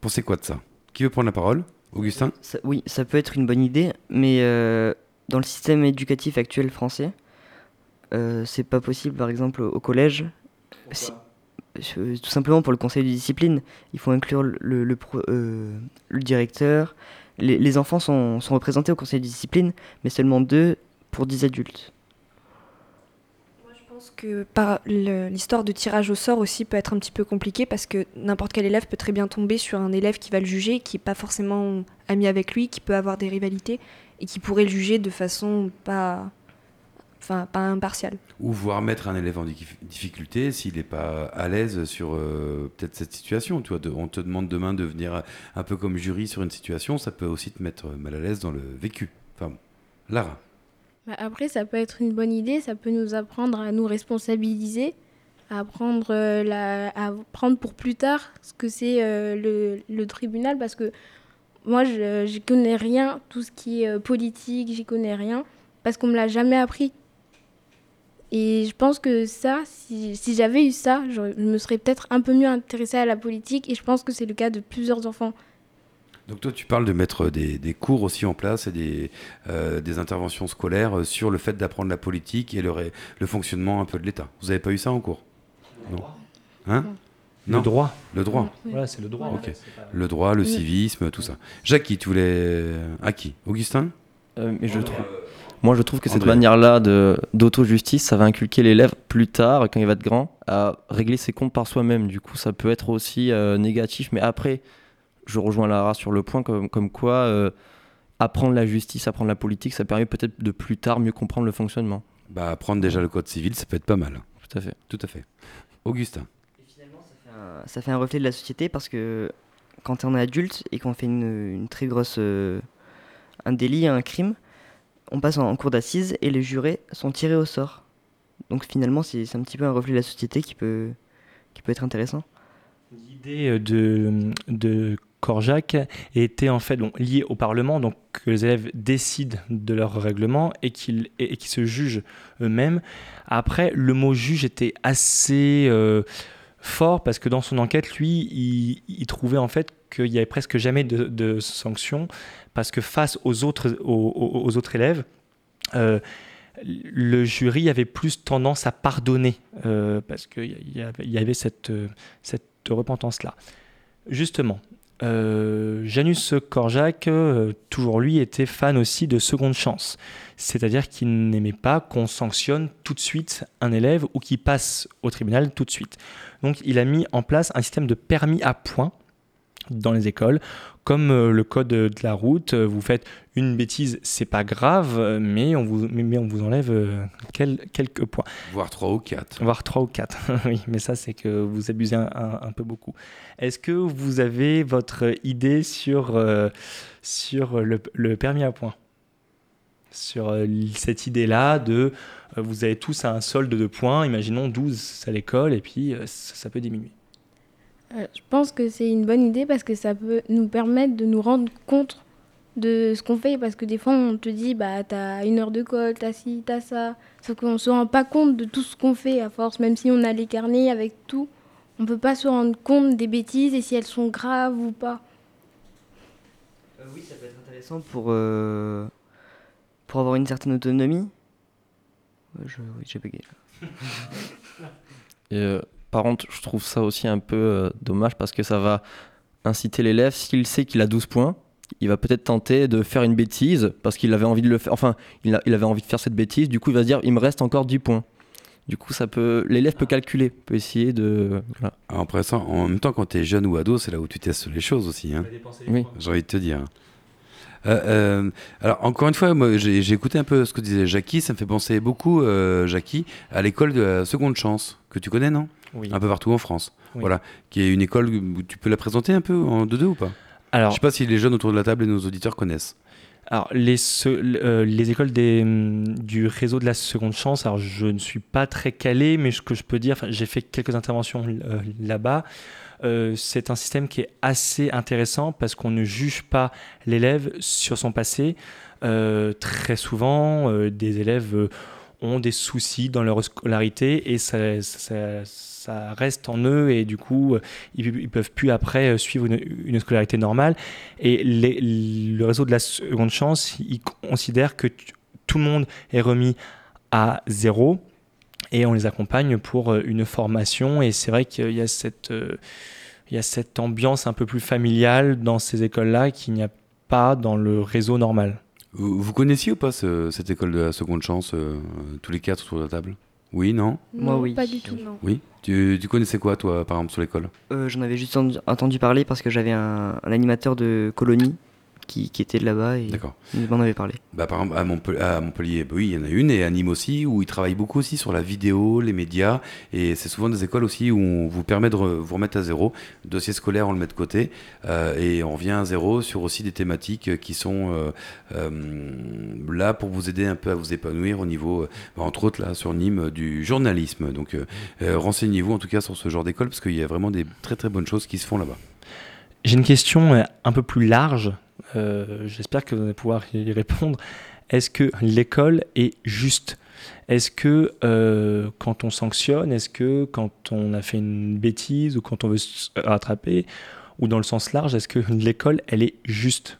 Pensez quoi de ça? Qui veut prendre la parole? Augustin? Ça- oui, ça peut être une bonne idée, mais euh, dans le système éducatif actuel français, euh, c'est pas possible, par exemple, au collège. Si- euh, tout simplement pour le conseil de discipline, il faut inclure le, le, le pro- euh, le directeur. Les, les enfants sont, sont représentés au conseil de discipline, mais seulement deux pour 10 adultes. pense que par le- l'histoire de tirage au sort aussi peut être un petit peu compliquée parce que n'importe quel élève peut très bien tomber sur un élève qui va le juger, qui n'est pas forcément ami avec lui, qui peut avoir des rivalités et qui pourrait le juger de façon pas, enfin, pas impartiale. Ou voir mettre un élève en dif- difficulté s'il n'est pas à l'aise sur euh, peut-être cette situation. Tu vois, de- on te demande demain de venir un peu comme jury sur une situation, ça peut aussi te mettre mal à l'aise dans le vécu. Enfin, bon. Lara. Bah, Après, ça peut être une bonne idée, ça peut nous apprendre à nous responsabiliser, à apprendre, euh, la, à prendre pour plus tard ce que c'est euh, le, le tribunal, parce que moi, je n'y connais rien, tout ce qui est euh, politique, j'y connais rien, parce qu'on me l'a jamais appris. Et je pense que ça, si, si j'avais eu ça, je me serais peut-être un peu mieux intéressée à la politique, et je pense que c'est le cas de plusieurs enfants. Donc toi, tu parles de mettre des, des cours aussi en place et des, euh, des interventions scolaires euh, sur le fait d'apprendre la politique et le, ré- le fonctionnement un peu de l'État. Vous n'avez pas eu ça en cours? Non. Hein? Le droit. Le droit. Voilà, c'est le droit. en Ok. fait, c'est pas- Le droit, le Oui. civisme, tout ça. Jackie, tu voulais... À qui? Augustin? Euh, mais je trouve, moi, je trouve que cette manière-là de- d'auto-justice, ça va inculquer l'élève plus tard, quand il va être grand, à régler ses comptes par soi-même. Du coup, ça peut être aussi euh, négatif. Mais après, je rejoins Lara sur le point comme, comme quoi euh, apprendre la justice, apprendre la politique, ça permet peut-être de plus tard mieux comprendre le fonctionnement. Bah, apprendre déjà le code civil, ça peut être pas mal. Tout à fait. Tout à fait. Augustin. Euh, ça fait un reflet de la société parce que quand on est adulte et qu'on fait une, une très grosse. euh, un délit, un crime, on passe en, en cour d'assises et les jurés sont tirés au sort. Donc finalement, c'est un petit peu un reflet de la société qui peut, qui peut être intéressant. L'idée euh, de, de était en fait liée au Parlement, donc que les élèves décident de leur règlement et qu'ils et, se jugent eux-mêmes. Après, le mot juge était assez euh, fort parce que dans son enquête, lui, il, trouvait en fait qu'il y avait presque jamais de, sanctions parce que face aux autres, élèves, euh, le jury avait plus tendance à pardonner euh, parce qu'il y y avait cette, cette repentance-là. Justement, euh, Janus Korjak, euh, toujours lui, était fan aussi de seconde chance. C'est-à-dire qu'il n'aimait pas qu'on sanctionne tout de suite un élève ou qu'il passe au tribunal tout de suite. Donc il a mis en place un système de permis à points dans les écoles, comme euh, le code de la route. euh, Vous faites une bêtise, c'est pas grave, euh, mais on vous, mais, on vous enlève quel- quelques points. Voire 3 ou 4. Voire 3 ou 4. oui, mais ça, c'est que vous abusez un, un- un peu beaucoup. Est-ce que vous avez votre idée sur, euh, sur le, le permis à points? Sur cette idée-là de euh, vous avez tous un solde de points, imaginons 12 à l'école, et puis euh, ça, ça peut diminuer. Euh, je pense que c'est une bonne idée parce que ça peut nous permettre de nous rendre compte de ce qu'on fait. Parce que des fois, on te dit, bah, t'as une heure de colle, t'as ci, t'as ça. Sauf qu'on se rend pas compte de tout ce qu'on fait à force, même si on a les carnets avec tout. On peut pas se rendre compte des bêtises et si elles sont graves ou pas. oui, ça peut être intéressant pour, euh, pour avoir une certaine autonomie. Je- oui, j'ai bégayé. Et, euh, par contre, je trouve ça aussi un peu euh, dommage parce que ça va inciter l'élève, s'il sait qu'il a 12 points, il va peut-être tenter de faire une bêtise parce qu'il avait envie de le faire. Enfin, il, a- il avait envie de faire cette bêtise, du coup, il va se dire il me reste encore 10 points. Du coup, ça peut, l'élève peut calculer, peut essayer de. voilà. Après ça, en même temps, quand tu es jeune ou ado, c'est là où tu testes les choses aussi. Hein. Oui. J'ai envie de te dire. Euh, euh, alors, encore une fois, moi, j'ai j'ai écouté un peu ce que disait Jackie. Ça me fait penser beaucoup, euh, Jackie, à l'école de la seconde chance, que tu connais, non? Oui. Un peu partout en France. Oui. Voilà. Qui est une école où tu peux la présenter un peu en deux-deux ou pas? Alors, Je sais pas si les jeunes autour de la table et nos auditeurs connaissent. Alors, les, se- euh, les écoles des, hum, du réseau de la seconde chance, alors je ne suis pas très calé, mais ce que je peux dire, j'ai fait quelques interventions euh, là-bas. Euh, c'est un système qui est assez intéressant parce qu'on ne juge pas l'élève sur son passé. Très souvent, des élèves ont des soucis dans leur scolarité et ça, ça- ça reste en eux et du coup, euh, ils ne peuvent plus après euh, suivre une, une scolarité normale. Et le réseau de la seconde chance, il considère que tout le monde est remis à zéro et on les accompagne pour euh, une formation. Et c'est vrai qu'il y a cette, il y a cette ambiance un peu plus familiale dans ces écoles-là qu'il n'y a pas dans le réseau normal. Vous, vous connaissiez ou pas ce- cette école de la seconde chance, euh, tous les quatre autour de la table? Oui, non? Moi, Non, oui. Pas du tout. Non. Oui? Tu, tu connaissais quoi, toi, par exemple, sur l'école? Euh, J'en avais juste entendu- entendu parler parce que j'avais un, un animateur de colonie qui, qui était de là-bas et D'accord. il m'en avait parlé. Bah, par exemple, à Montpellier, à Montpellier, bah oui, il y en a une, et à Nîmes aussi, où ils travaillent beaucoup aussi sur la vidéo, les médias, et c'est souvent des écoles aussi où on vous permet de re- vous remettre à zéro. Le dossier scolaire, on le met de côté, euh, et on revient à zéro sur aussi des thématiques qui sont euh, euh, là pour vous aider un peu à vous épanouir au niveau, entre autres, là, sur Nîmes, du journalisme. Donc, euh, euh, renseignez-vous en tout cas sur ce genre d'école, parce qu'il y a vraiment des très très bonnes choses qui se font là-bas. J'ai une question un peu plus large. Euh, J'espère que vous allez pouvoir y répondre. Est-ce que l'école est juste? Est-ce que euh, quand on sanctionne, est-ce que quand on a fait une bêtise ou quand on veut se rattraper, ou dans le sens large, est-ce que l'école, elle est juste?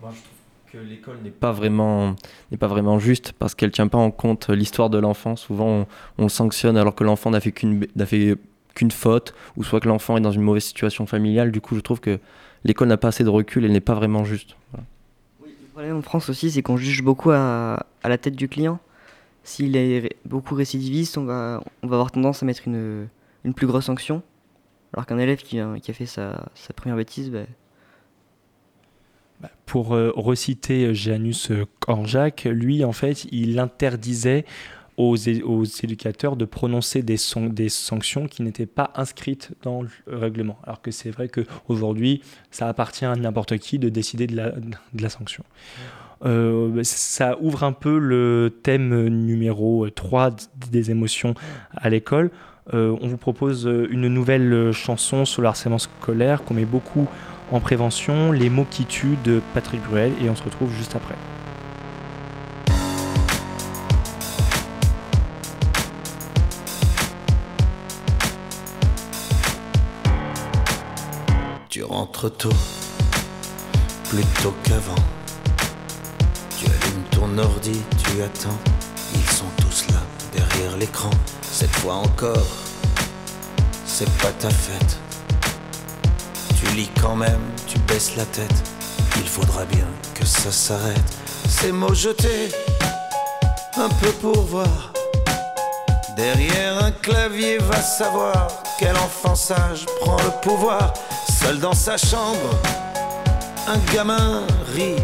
Moi, je trouve que l'école n'est pas vraiment pas vraiment juste parce qu'elle tient pas en compte l'histoire de l'enfant. Souvent, on, sanctionne alors que l'enfant n'a fait qu'une n'a qu'une faute ou soit que l'enfant est dans une mauvaise situation familiale. Du coup, je trouve que l'école n'a pas assez de recul. Elle n'est pas vraiment juste. Voilà. Le problème en France aussi, c'est qu'on juge beaucoup à, à la tête du client. S'il est beaucoup récidiviste, on va, on va avoir tendance à mettre une, une plus grosse sanction. Alors qu'un élève qui, a- qui a fait sa, sa première bêtise, ben, Pour euh, reciter Janus Korczak, lui, en fait, il interdisait aux, éducateurs de prononcer des, san- des sanctions qui n'étaient pas inscrites dans le règlement. Alors que c'est vrai qu'aujourd'hui, ça appartient à n'importe qui de décider de la, sanction. Euh, bah, ça ouvre un peu le thème numéro 3 des émotions à l'école. Euh, on vous propose euh, une nouvelle chanson sur le harcèlement scolaire qu'on met beaucoup en prévention, Les mots qui tuent de Patrick Bruel, et on se retrouve juste après. Tu rentres tôt, plus tôt qu'avant. Tu allumes ton ordi, tu attends. Ils sont tous là, derrière l'écran. Cette fois encore, c'est pas ta fête. Tu lis quand même, tu baisses la tête. Il faudra bien que ça s'arrête. Ces mots jetés, un peu pour voir. Derrière un clavier va savoir quel enfant sage prend le pouvoir. Seul dans sa chambre, un gamin rit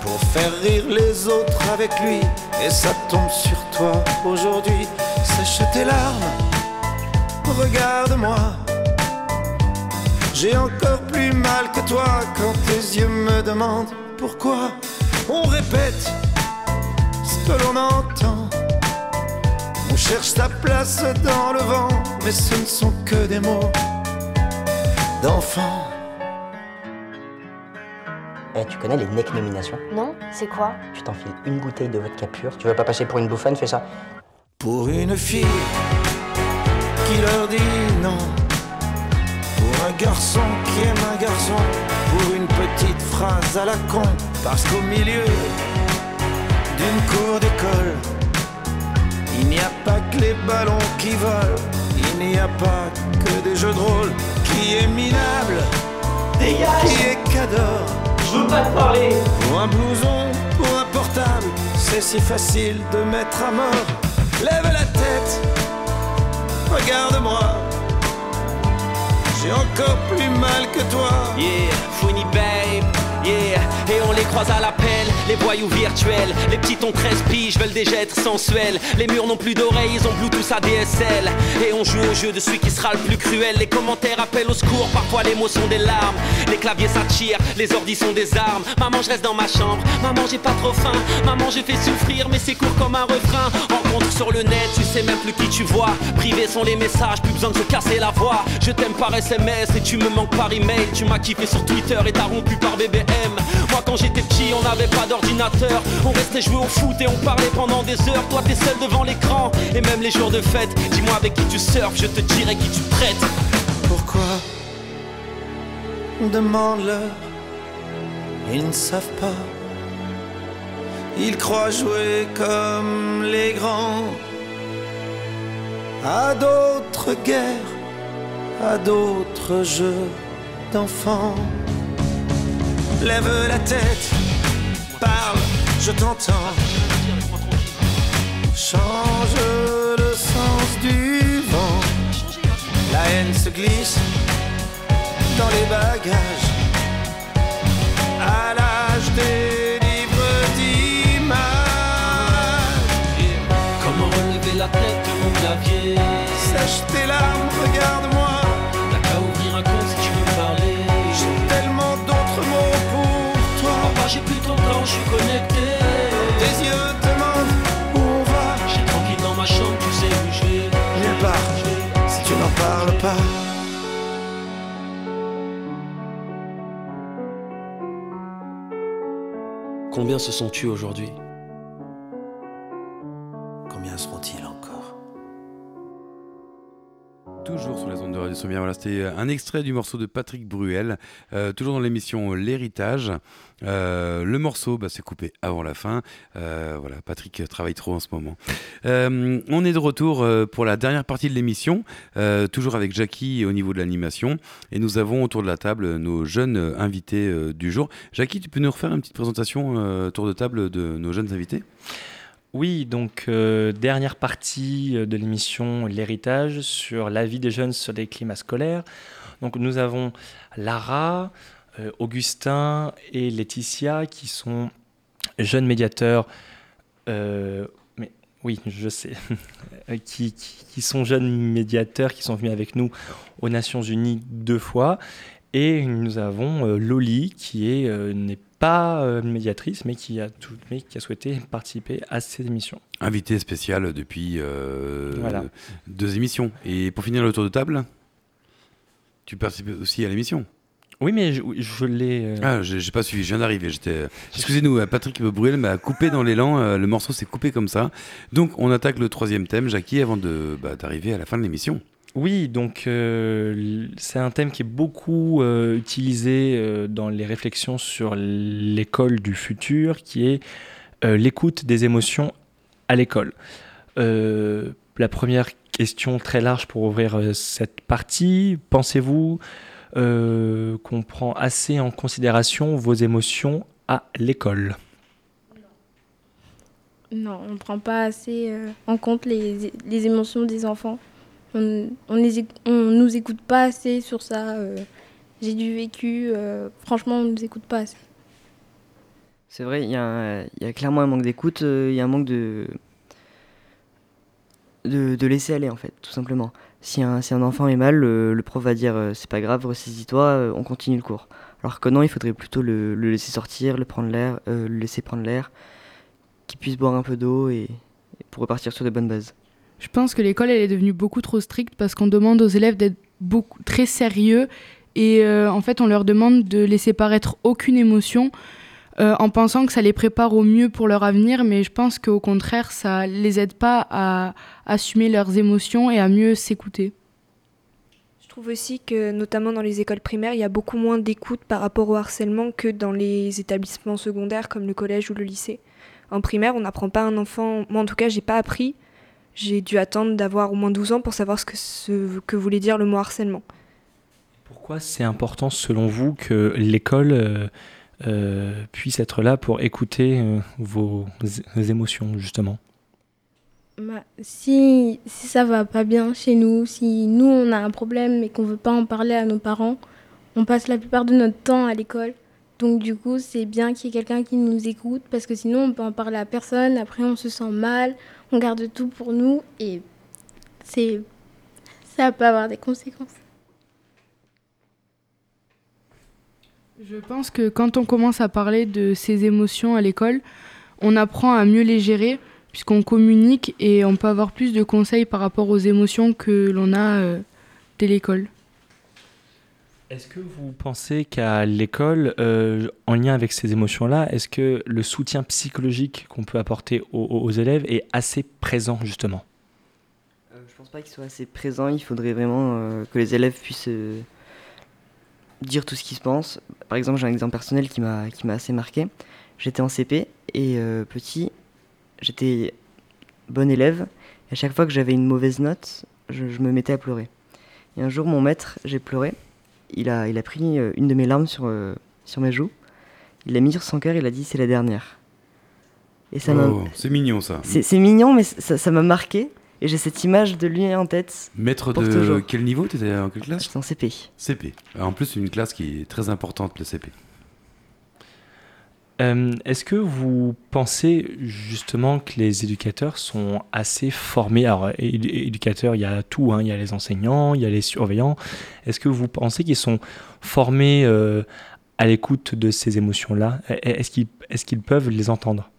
pour faire rire les autres avec lui. Et ça tombe sur toi aujourd'hui. Sèche tes larmes, regarde-moi. J'ai encore plus mal que toi quand tes yeux me demandent pourquoi. On répète ce que l'on entend. On cherche sa place dans le vent, mais ce ne sont que des mots d'enfant. Eh, tu connais les neck nominations? Non, c'est quoi? Tu t'enfiles une bouteille de vodka pure, tu veux pas passer pour une bouffonne, fais ça. Pour une fille qui leur dit non. Pour un garçon qui aime un garçon. Pour une petite phrase à la con. Parce qu'au milieu d'une cour d'école, il n'y a pas que les ballons qui volent. Il n'y a pas que des jeux de rôle. Qui est minable Dégage Qui est cador Je veux pas te parler Pour un blouson, pour un portable, c'est si facile de mettre à mort. Lève la tête, regarde-moi. J'ai encore plus mal que toi. Yeah, funny babe, yeah. Et on les croise à l'appel, les voyous virtuels. Les petits ont 13 piges, veulent déjà être sensuels. Les murs n'ont plus d'oreilles, ils ont Bluetooth ADSL. Et on joue au jeu de celui qui sera le plus cruel. Les commentaires appellent au secours, parfois les mots sont des larmes. Les claviers s'attirent, les ordis sont des armes. Maman, je reste dans ma chambre. Maman, j'ai pas trop faim. Maman, j'ai fait souffrir, mais c'est court comme un refrain. Rencontre sur le net, tu sais même plus qui tu vois. Privés sont les messages, plus besoin de se casser la voix. Je t'aime par SMS et tu me manques par email. Tu m'as kiffé sur Twitter et t'as rompu par BBM. Moi, quand j'étais petit, on n'avait pas On restait jouer au foot et on parlait pendant des heures. Toi, t'es seul devant l'écran. Et même les jours de fête, dis-moi avec qui tu surfes, je te dirai qui tu traites. Pourquoi Demande-leur. Ils ne savent pas. Ils croient jouer comme les grands. À d'autres guerres, à d'autres jeux d'enfants. Lève la tête, parle, je t'entends. change le sens du vent. La haine se glisse dans les bagages. À l'âge des livres d'images. Comment relever la tête de mon clavier? Sèche tes larmes, regarde-moi. J'ai temps, je suis connecté. Tes yeux demandent où on va. Je suis tranquille dans ma chambre, tu sais où je vais. Nulle part, si tu n'en parles pas. Combien se sont tués aujourd'hui? Combien seront-ils encore? Toujours C'était un extrait du morceau de Patrick Bruel, euh, toujours dans l'émission L'Héritage. Euh, le morceau, bah, c'est coupé avant la fin. Euh, voilà, Patrick travaille trop en ce moment. Euh, on est de retour euh, pour la dernière partie de l'émission, euh, toujours avec Jackie au niveau de l'animation. Et nous avons autour de la table nos jeunes euh, invités euh, du jour. Jackie, tu peux nous refaire une petite présentation euh, tour de table de nos jeunes invités? Oui, donc euh, dernière partie euh, de l'émission L'héritage sur la vie des jeunes sur les climats scolaires. Donc nous avons Lara, euh, Augustin et Laetitia qui sont jeunes médiateurs. oui, je sais. qui, sont jeunes médiateurs qui sont venus avec nous aux Nations Unies deux fois. Et nous avons Loli qui est, pas euh, médiatrice mais qui, a tout, mais qui a souhaité participer à cette émission. Invité spécial depuis euh, Voilà. deux émissions. Et pour finir le tour de table, tu participes aussi à l'émission Oui, mais je, je l'ai. euh, Ah, j'ai pas suivi, je viens d'arriver. J'étais. Excusez-nous, euh, Patrick Bruel m'a coupé dans l'élan. euh, le morceau s'est coupé comme ça. Donc, on attaque le troisième thème, Jackie, avant de bah, d'arriver à la fin de l'émission. Oui, donc euh, c'est un thème qui est beaucoup euh, utilisé euh, dans les réflexions sur l'école du futur, qui est l'écoute des émotions à l'école. La première question très large pour ouvrir cette partie, pensez-vous qu'on prend assez en considération vos émotions à l'école? Non, on ne prend pas assez en compte les émotions des enfants. On on les on nous écoute pas assez sur ça. euh, J'ai du vécu. euh, franchement, on nous écoute pas assez. C'est vrai, il y, a clairement un manque d'écoute, euh, il y a un manque de... de, laisser aller en fait, tout simplement. Si un, enfant est mal, le, prof va dire c'est pas grave, ressaisis-toi, on continue le cours. Alors que non, il faudrait plutôt le, laisser sortir, le prendre l'air, le laisser prendre l'air, qu'il puisse boire un peu d'eau et, et pour repartir sur de bonnes bases. Je pense que l'école elle est devenue beaucoup trop stricte parce qu'on demande aux élèves d'être beaucoup très sérieux et euh, en fait on leur demande de laisser paraître aucune émotion euh, en pensant que ça les prépare au mieux pour leur avenir mais je pense qu'au contraire ça les aide pas à assumer leurs émotions et à mieux s'écouter. Je trouve aussi que, notamment dans les écoles primaires, il y a beaucoup moins d'écoute par rapport au harcèlement que dans les établissements secondaires comme le collège ou le lycée. En primaire, on n'apprend pas un enfant, moi en tout cas, j'ai pas appris. J'ai dû attendre d'avoir au moins 12 ans pour savoir ce que, ce que voulait dire le mot harcèlement. Pourquoi c'est important selon vous que l'école euh, euh, puisse être là pour écouter euh, vos émotions justement? Bah, si, si ça va pas bien chez nous, si nous on a un problème et qu'on veut pas en parler à nos parents, on passe la plupart de notre temps à l'école. Donc du coup, c'est bien qu'il y ait quelqu'un qui nous écoute parce que sinon on peut en parler à personne, après on se sent mal, on garde tout pour nous et c'est ça peut avoir des conséquences. Je pense que quand on commence à parler de ses émotions à l'école, on apprend à mieux les gérer puisqu'on communique et on peut avoir plus de conseils par rapport aux émotions que l'on a euh, dès l'école. Est-ce que vous pensez qu'à l'école, euh, en lien avec ces émotions-là, est-ce que le soutien psychologique qu'on peut apporter aux, élèves est assez présent justement? Euh, je pense pas qu'il soit assez présent, il faudrait vraiment euh, que les élèves puissent dire tout ce qu'ils se pensent. Par exemple, j'ai un exemple personnel qui m'a qui m'a assez marqué. J'étais en CP et petit, j'étais bon élève. Et à chaque fois que j'avais une mauvaise note, je me mettais à pleurer. Et un jour, mon maître, j'ai pleuré. Il a, il a pris euh, une de mes larmes sur, euh, sur mes joues. Il l'a mis sur son cœur et il a dit c'est la dernière. Et ça m'a- Oh, c'est mignon ça. C'est mignon, mais ça m'a marqué. Et j'ai cette image de lui en tête. Maître de toujours. quel niveau Tu étais en quelle classe? J'étais en CP. CP. En plus, c'est une classe qui est très importante, le CP. Euh, Est-ce que vous pensez justement que les éducateurs sont assez formés? Alors, édu- éducateurs, il y a tout, hein, il y a les enseignants, il y a les surveillants. Est-ce que vous pensez qu'ils sont formés euh, à l'écoute de ces émotions-là? Est-ce qu'ils peuvent les entendre?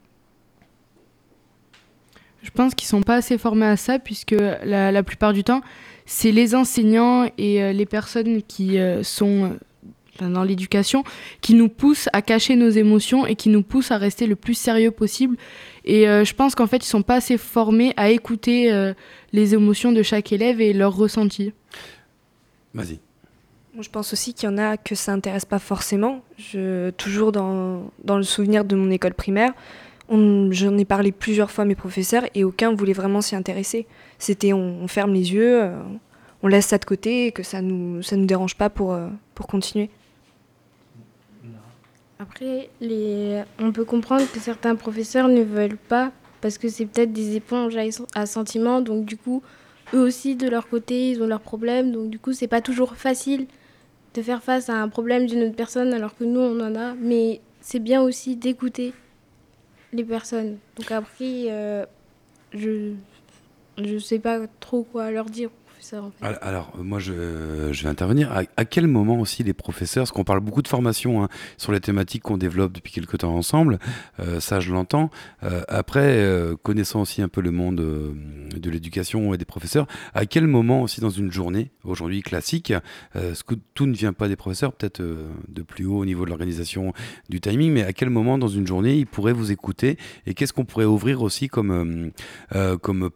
Je pense qu'ils sont pas assez formés à ça puisque la, plupart du temps, c'est les enseignants et euh, les personnes qui sont dans l'éducation qui nous poussent à cacher nos émotions et qui nous poussent à rester le plus sérieux possible. Et euh, je pense qu'en fait, ils sont pas assez formés à écouter euh, les émotions de chaque élève et leurs ressentis. Vas-y. Je pense aussi qu'il y en a que ça intéresse pas forcément. Je, toujours dans, dans le souvenir de mon école primaire, j'en ai parlé plusieurs fois à mes professeurs et aucun voulait vraiment s'y intéresser. C'était on, on ferme les yeux, euh, on laisse ça de côté et que ça nous, ça nous dérange pas pour, euh, pour continuer. Après, les... on peut comprendre que certains professeurs ne veulent pas parce que c'est peut-être des éponges à, sentiments, donc du coup, eux aussi de leur côté, ils ont leurs problèmes, donc du coup, c'est pas toujours facile de faire face à un problème d'une autre personne alors que nous on en a, mais c'est bien aussi d'écouter les personnes. Donc après, euh, je je sais pas trop quoi leur dire Alors, euh, moi, je, vais intervenir. À, quel moment aussi les professeurs, parce qu'on parle beaucoup de formation hein, sur les thématiques qu'on développe depuis quelques temps ensemble, euh, ça je l'entends. Euh, après, connaissant aussi un peu le monde de l'éducation et des professeurs, à quel moment aussi dans une journée, aujourd'hui classique, que tout ne vient pas des professeurs, peut-être de plus haut au niveau de l'organisation du timing, mais à quel moment dans une journée ils pourraient vous écouter et qu'est-ce qu'on pourrait ouvrir aussi comme,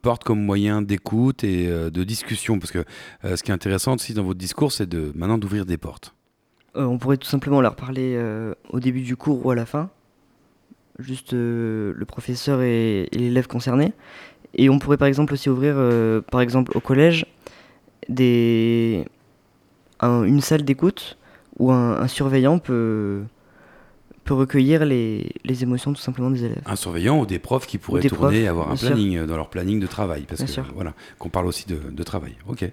porte, comme moyen d'écoute et de discussion Parce que euh, ce qui est intéressant aussi dans votre discours, c'est de maintenant d'ouvrir des portes. Euh, on pourrait tout simplement leur parler euh, au début du cours ou à la fin. Juste le professeur et, l'élève concerné. Et on pourrait par exemple aussi ouvrir, par exemple au collège, une salle d'écoute où un surveillant peut, peut recueillir les, les émotions tout simplement des élèves. Un surveillant ou des profs qui pourraient tourner, profs, avoir un sûr. planning euh, dans leur planning de travail. Parce Bien que sûr. voilà, qu'on parle aussi de, de travail. Ok.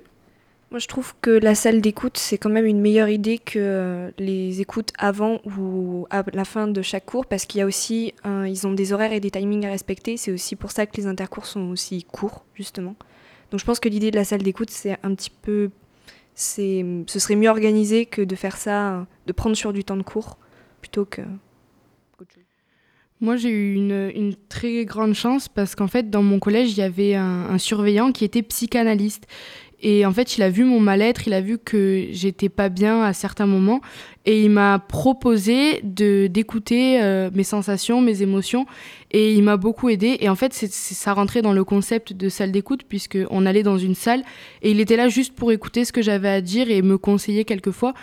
Moi, je trouve que la salle d'écoute, c'est quand même une meilleure idée que euh, les écoutes avant ou à la fin de chaque cours, parce qu'il y a aussi, un- ils ont des horaires et des timings à respecter. C'est aussi pour ça que les intercours sont aussi courts, justement. Donc, je pense que l'idée de la salle d'écoute, c'est un petit peu, c'est, ce serait mieux organisé que de faire ça, de prendre sur du temps de cours, Moi, j'ai eu une, très grande chance parce qu'en fait, dans mon collège, il y avait un, surveillant qui était psychanalyste. Et en fait, il a vu mon mal-être, il a vu que j'étais pas bien à certains moments. Et il m'a proposé d'écouter euh, mes sensations, mes émotions. Et il m'a beaucoup aidé. Et en fait, ça rentrait dans le concept de salle d'écoute, puisqu'on allait dans une salle. Et il était là juste pour écouter ce que j'avais à dire et me conseiller quelquefois.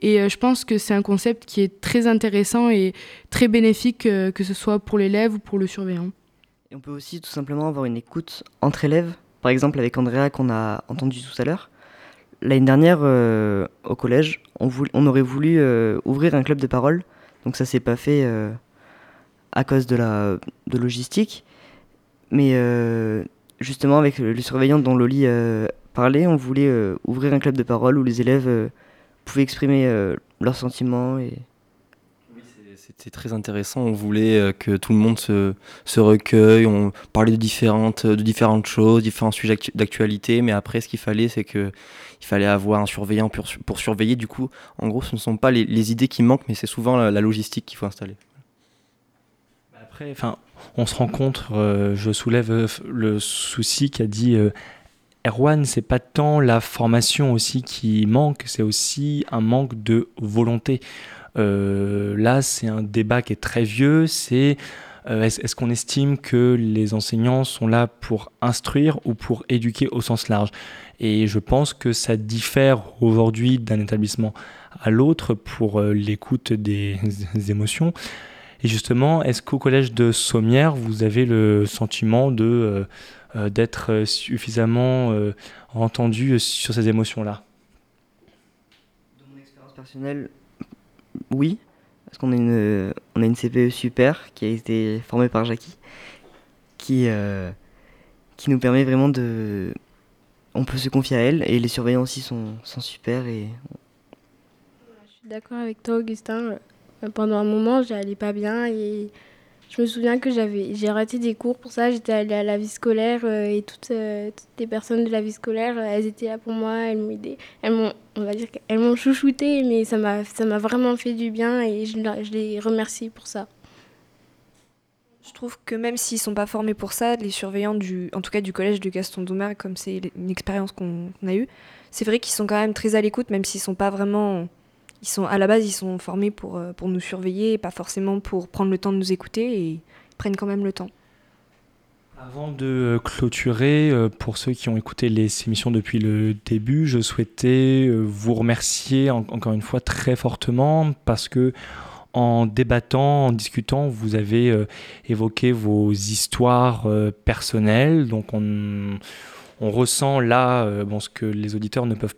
Et euh, je pense que c'est un concept qui est très intéressant et très bénéfique, euh, que ce soit pour l'élève ou pour le surveillant. Et on peut aussi tout simplement avoir une écoute entre élèves. Par exemple, avec Andrea qu'on a entendu tout à l'heure. L'année dernière, euh, au collège, on, voul- on aurait voulu ouvrir un club de parole. Donc ça s'est pas fait à cause de la de logistique. Mais justement, avec le, le surveillant dont Loli parlait, on voulait ouvrir un club de parole où les élèves pouvaient exprimer euh, leurs sentiments et C'était très intéressant. On voulait euh, que tout le monde se, se recueille. On parlait de différentes, de différentes choses, différents sujets actu- d'actualité. Mais après, ce qu'il fallait, c'est que il fallait avoir un surveillant pour, su- pour surveiller. Du coup, en gros, ce ne sont pas les, les idées qui manquent, mais c'est souvent la, la logistique qu'il faut installer. Après, enfin, on se rend compte, euh, je soulève euh, le souci qu'a dit euh, Erwan, c'est pas tant la formation aussi qui manque, c'est aussi un manque de volonté. Euh, là, c'est un débat qui est très vieux, c'est euh, est-ce qu'on estime que les enseignants sont là pour instruire ou pour éduquer au sens large? Et je pense que ça diffère aujourd'hui d'un établissement à l'autre pour euh, l'écoute des, des émotions. Et justement, est-ce qu'au collège de Sommières, vous avez le sentiment de euh, d'être euh, suffisamment euh, entendu sur ces émotions-là expérience personnelle, oui. parce qu'on a une, on a une CPE super qui a été formée par Jackie, qui, euh, qui nous permet vraiment de... On peut se confier à elle, et les surveillants aussi sont, sont super, et Je suis d'accord avec toi, Augustin. Pendant un moment, j'allais pas bien et je me souviens que j'avais, j'ai raté des cours pour ça. J'étais allée à la vie scolaire euh, et toutes, euh, toutes les personnes de la vie scolaire, euh, elles étaient là pour moi, elles m'ont aidé. Elles m'ont, on va dire qu'elles m'ont chouchouté, mais ça m'a, ça m'a vraiment fait du bien et je, je les remercie pour ça. Je trouve que même s'ils sont pas formés pour ça, les surveillants du, en tout cas du collège de Gaston Doumer, comme c'est une expérience qu'on a eue, c'est vrai qu'ils sont quand même très à l'écoute, même s'ils sont pas vraiment, ils sont à la base ils sont formés pour euh, pour nous surveiller, et pas forcément pour prendre le temps de nous écouter et ils prennent quand même le temps. Avant de clôturer, euh, pour ceux qui ont écouté les émissions depuis le début, je souhaitais euh, vous remercier en- encore une fois très fortement parce que en débattant, en discutant, vous avez évoqué vos histoires personnelles. Donc on, on ressent là ce que les auditeurs ne peuvent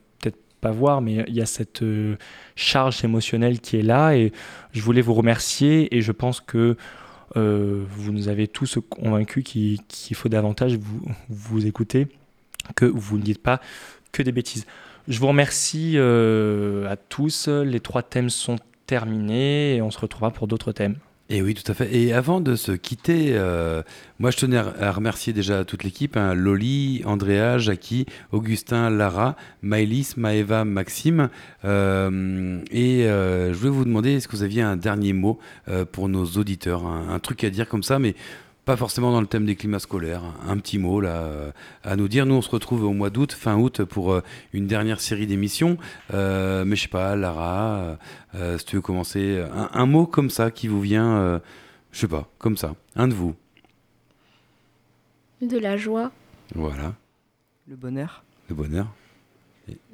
pas voir, mais il y a cette euh, charge émotionnelle qui est là et je voulais vous remercier et je pense que euh, vous nous avez tous convaincus qu'il faut davantage vous, vous écouter, que vous ne dites pas que des bêtises. Je vous remercie euh, à tous. Les trois thèmes sont terminés et on se retrouvera pour d'autres thèmes. Et oui, tout à fait. Et avant de se quitter, euh, moi je tenais à remercier déjà toute l'équipe, hein, Loli, Andrea, Jackie, Augustin, Lara, Maëlys, Maëva, Maxime. Euh, et euh, je voulais vous demander, est-ce que vous aviez un dernier mot pour nos auditeurs, un, un truc à dire comme ça, mais pas forcément dans le thème des climats scolaires, un petit mot là à nous dire. Nous on se retrouve au mois d'août, fin août, pour euh, une dernière série d'émissions. Euh, mais je sais pas, Lara, euh, si tu veux commencer, un, un mot comme ça qui vous vient, euh, je sais pas, comme ça, un de vous. De la joie. Voilà, le bonheur. le bonheur,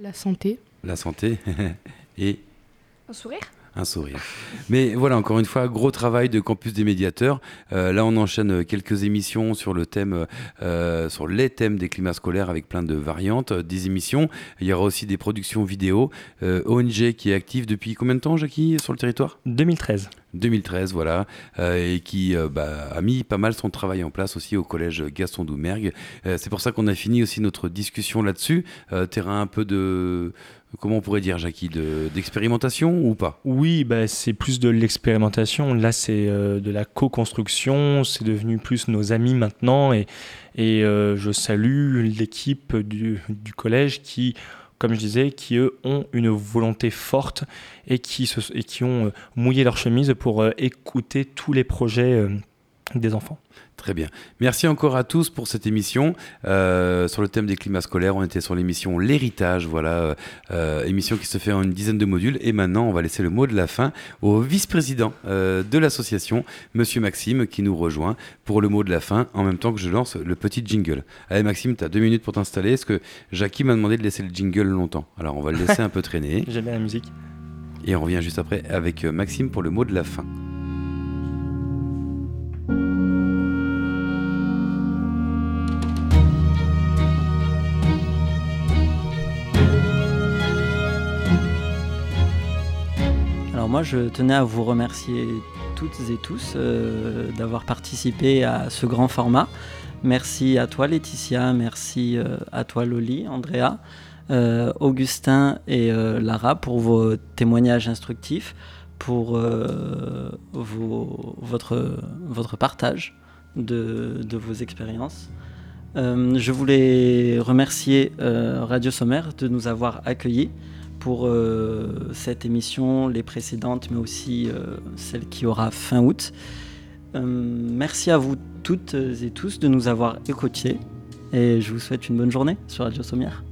La santé. la santé et Un sourire un sourire. Mais voilà, encore une fois, gros travail de Campus des médiateurs. Euh, là, on enchaîne quelques émissions sur le thème, euh, sur les thèmes des climats scolaires avec plein de variantes, euh, des émissions. Il y aura aussi des productions vidéo. Euh, ONG qui est active depuis combien de temps, Jackie, sur le territoire? 2013. 2013, voilà, euh, et qui euh, bah, a mis pas mal son travail en place aussi au collège Gaston Doumergue. Euh, c'est pour ça qu'on a fini aussi notre discussion là-dessus. Euh, terrain un peu de, comment on pourrait dire, Jackie, de- d'expérimentation ou pas? Oui, bah, c'est plus de l'expérimentation. Là, c'est euh, de la co-construction. C'est devenu plus nos amis maintenant. Et, euh, je salue l'équipe du, collège qui, comme je disais, qui eux ont une volonté forte et qui, ont euh, mouillé leur chemise pour écouter tous les projets des enfants. Très bien. Merci encore à tous pour cette émission euh, sur le thème des climats scolaires. On était sur l'émission L'héritage, voilà, euh, euh, émission qui se fait en une dizaine de modules. Et maintenant, on va laisser le mot de la fin au vice-président euh, de l'association, Monsieur Maxime, qui nous rejoint pour le mot de la fin, en même temps que je lance le petit jingle. Allez, Maxime, tu as deux minutes pour t'installer. Est-ce que Jackie m'a demandé de laisser le jingle longtemps? Alors, on va le laisser un peu traîner. J'aime bien la musique. Et on revient juste après avec Maxime pour le mot de la fin. Moi, je tenais à vous remercier toutes et tous euh, d'avoir participé à ce grand format. Merci à toi Laetitia, merci euh, à toi Loli, Andrea, euh, Augustin et Lara pour vos témoignages instructifs, pour votre, partage de, vos expériences. Je voulais remercier Radio Sommaire de nous avoir accueillis pour euh, cette émission, les précédentes, mais aussi euh, celle qui aura fin août. Euh, merci à vous toutes et tous de nous avoir écoutés et je vous souhaite une bonne journée sur Radio Sommière.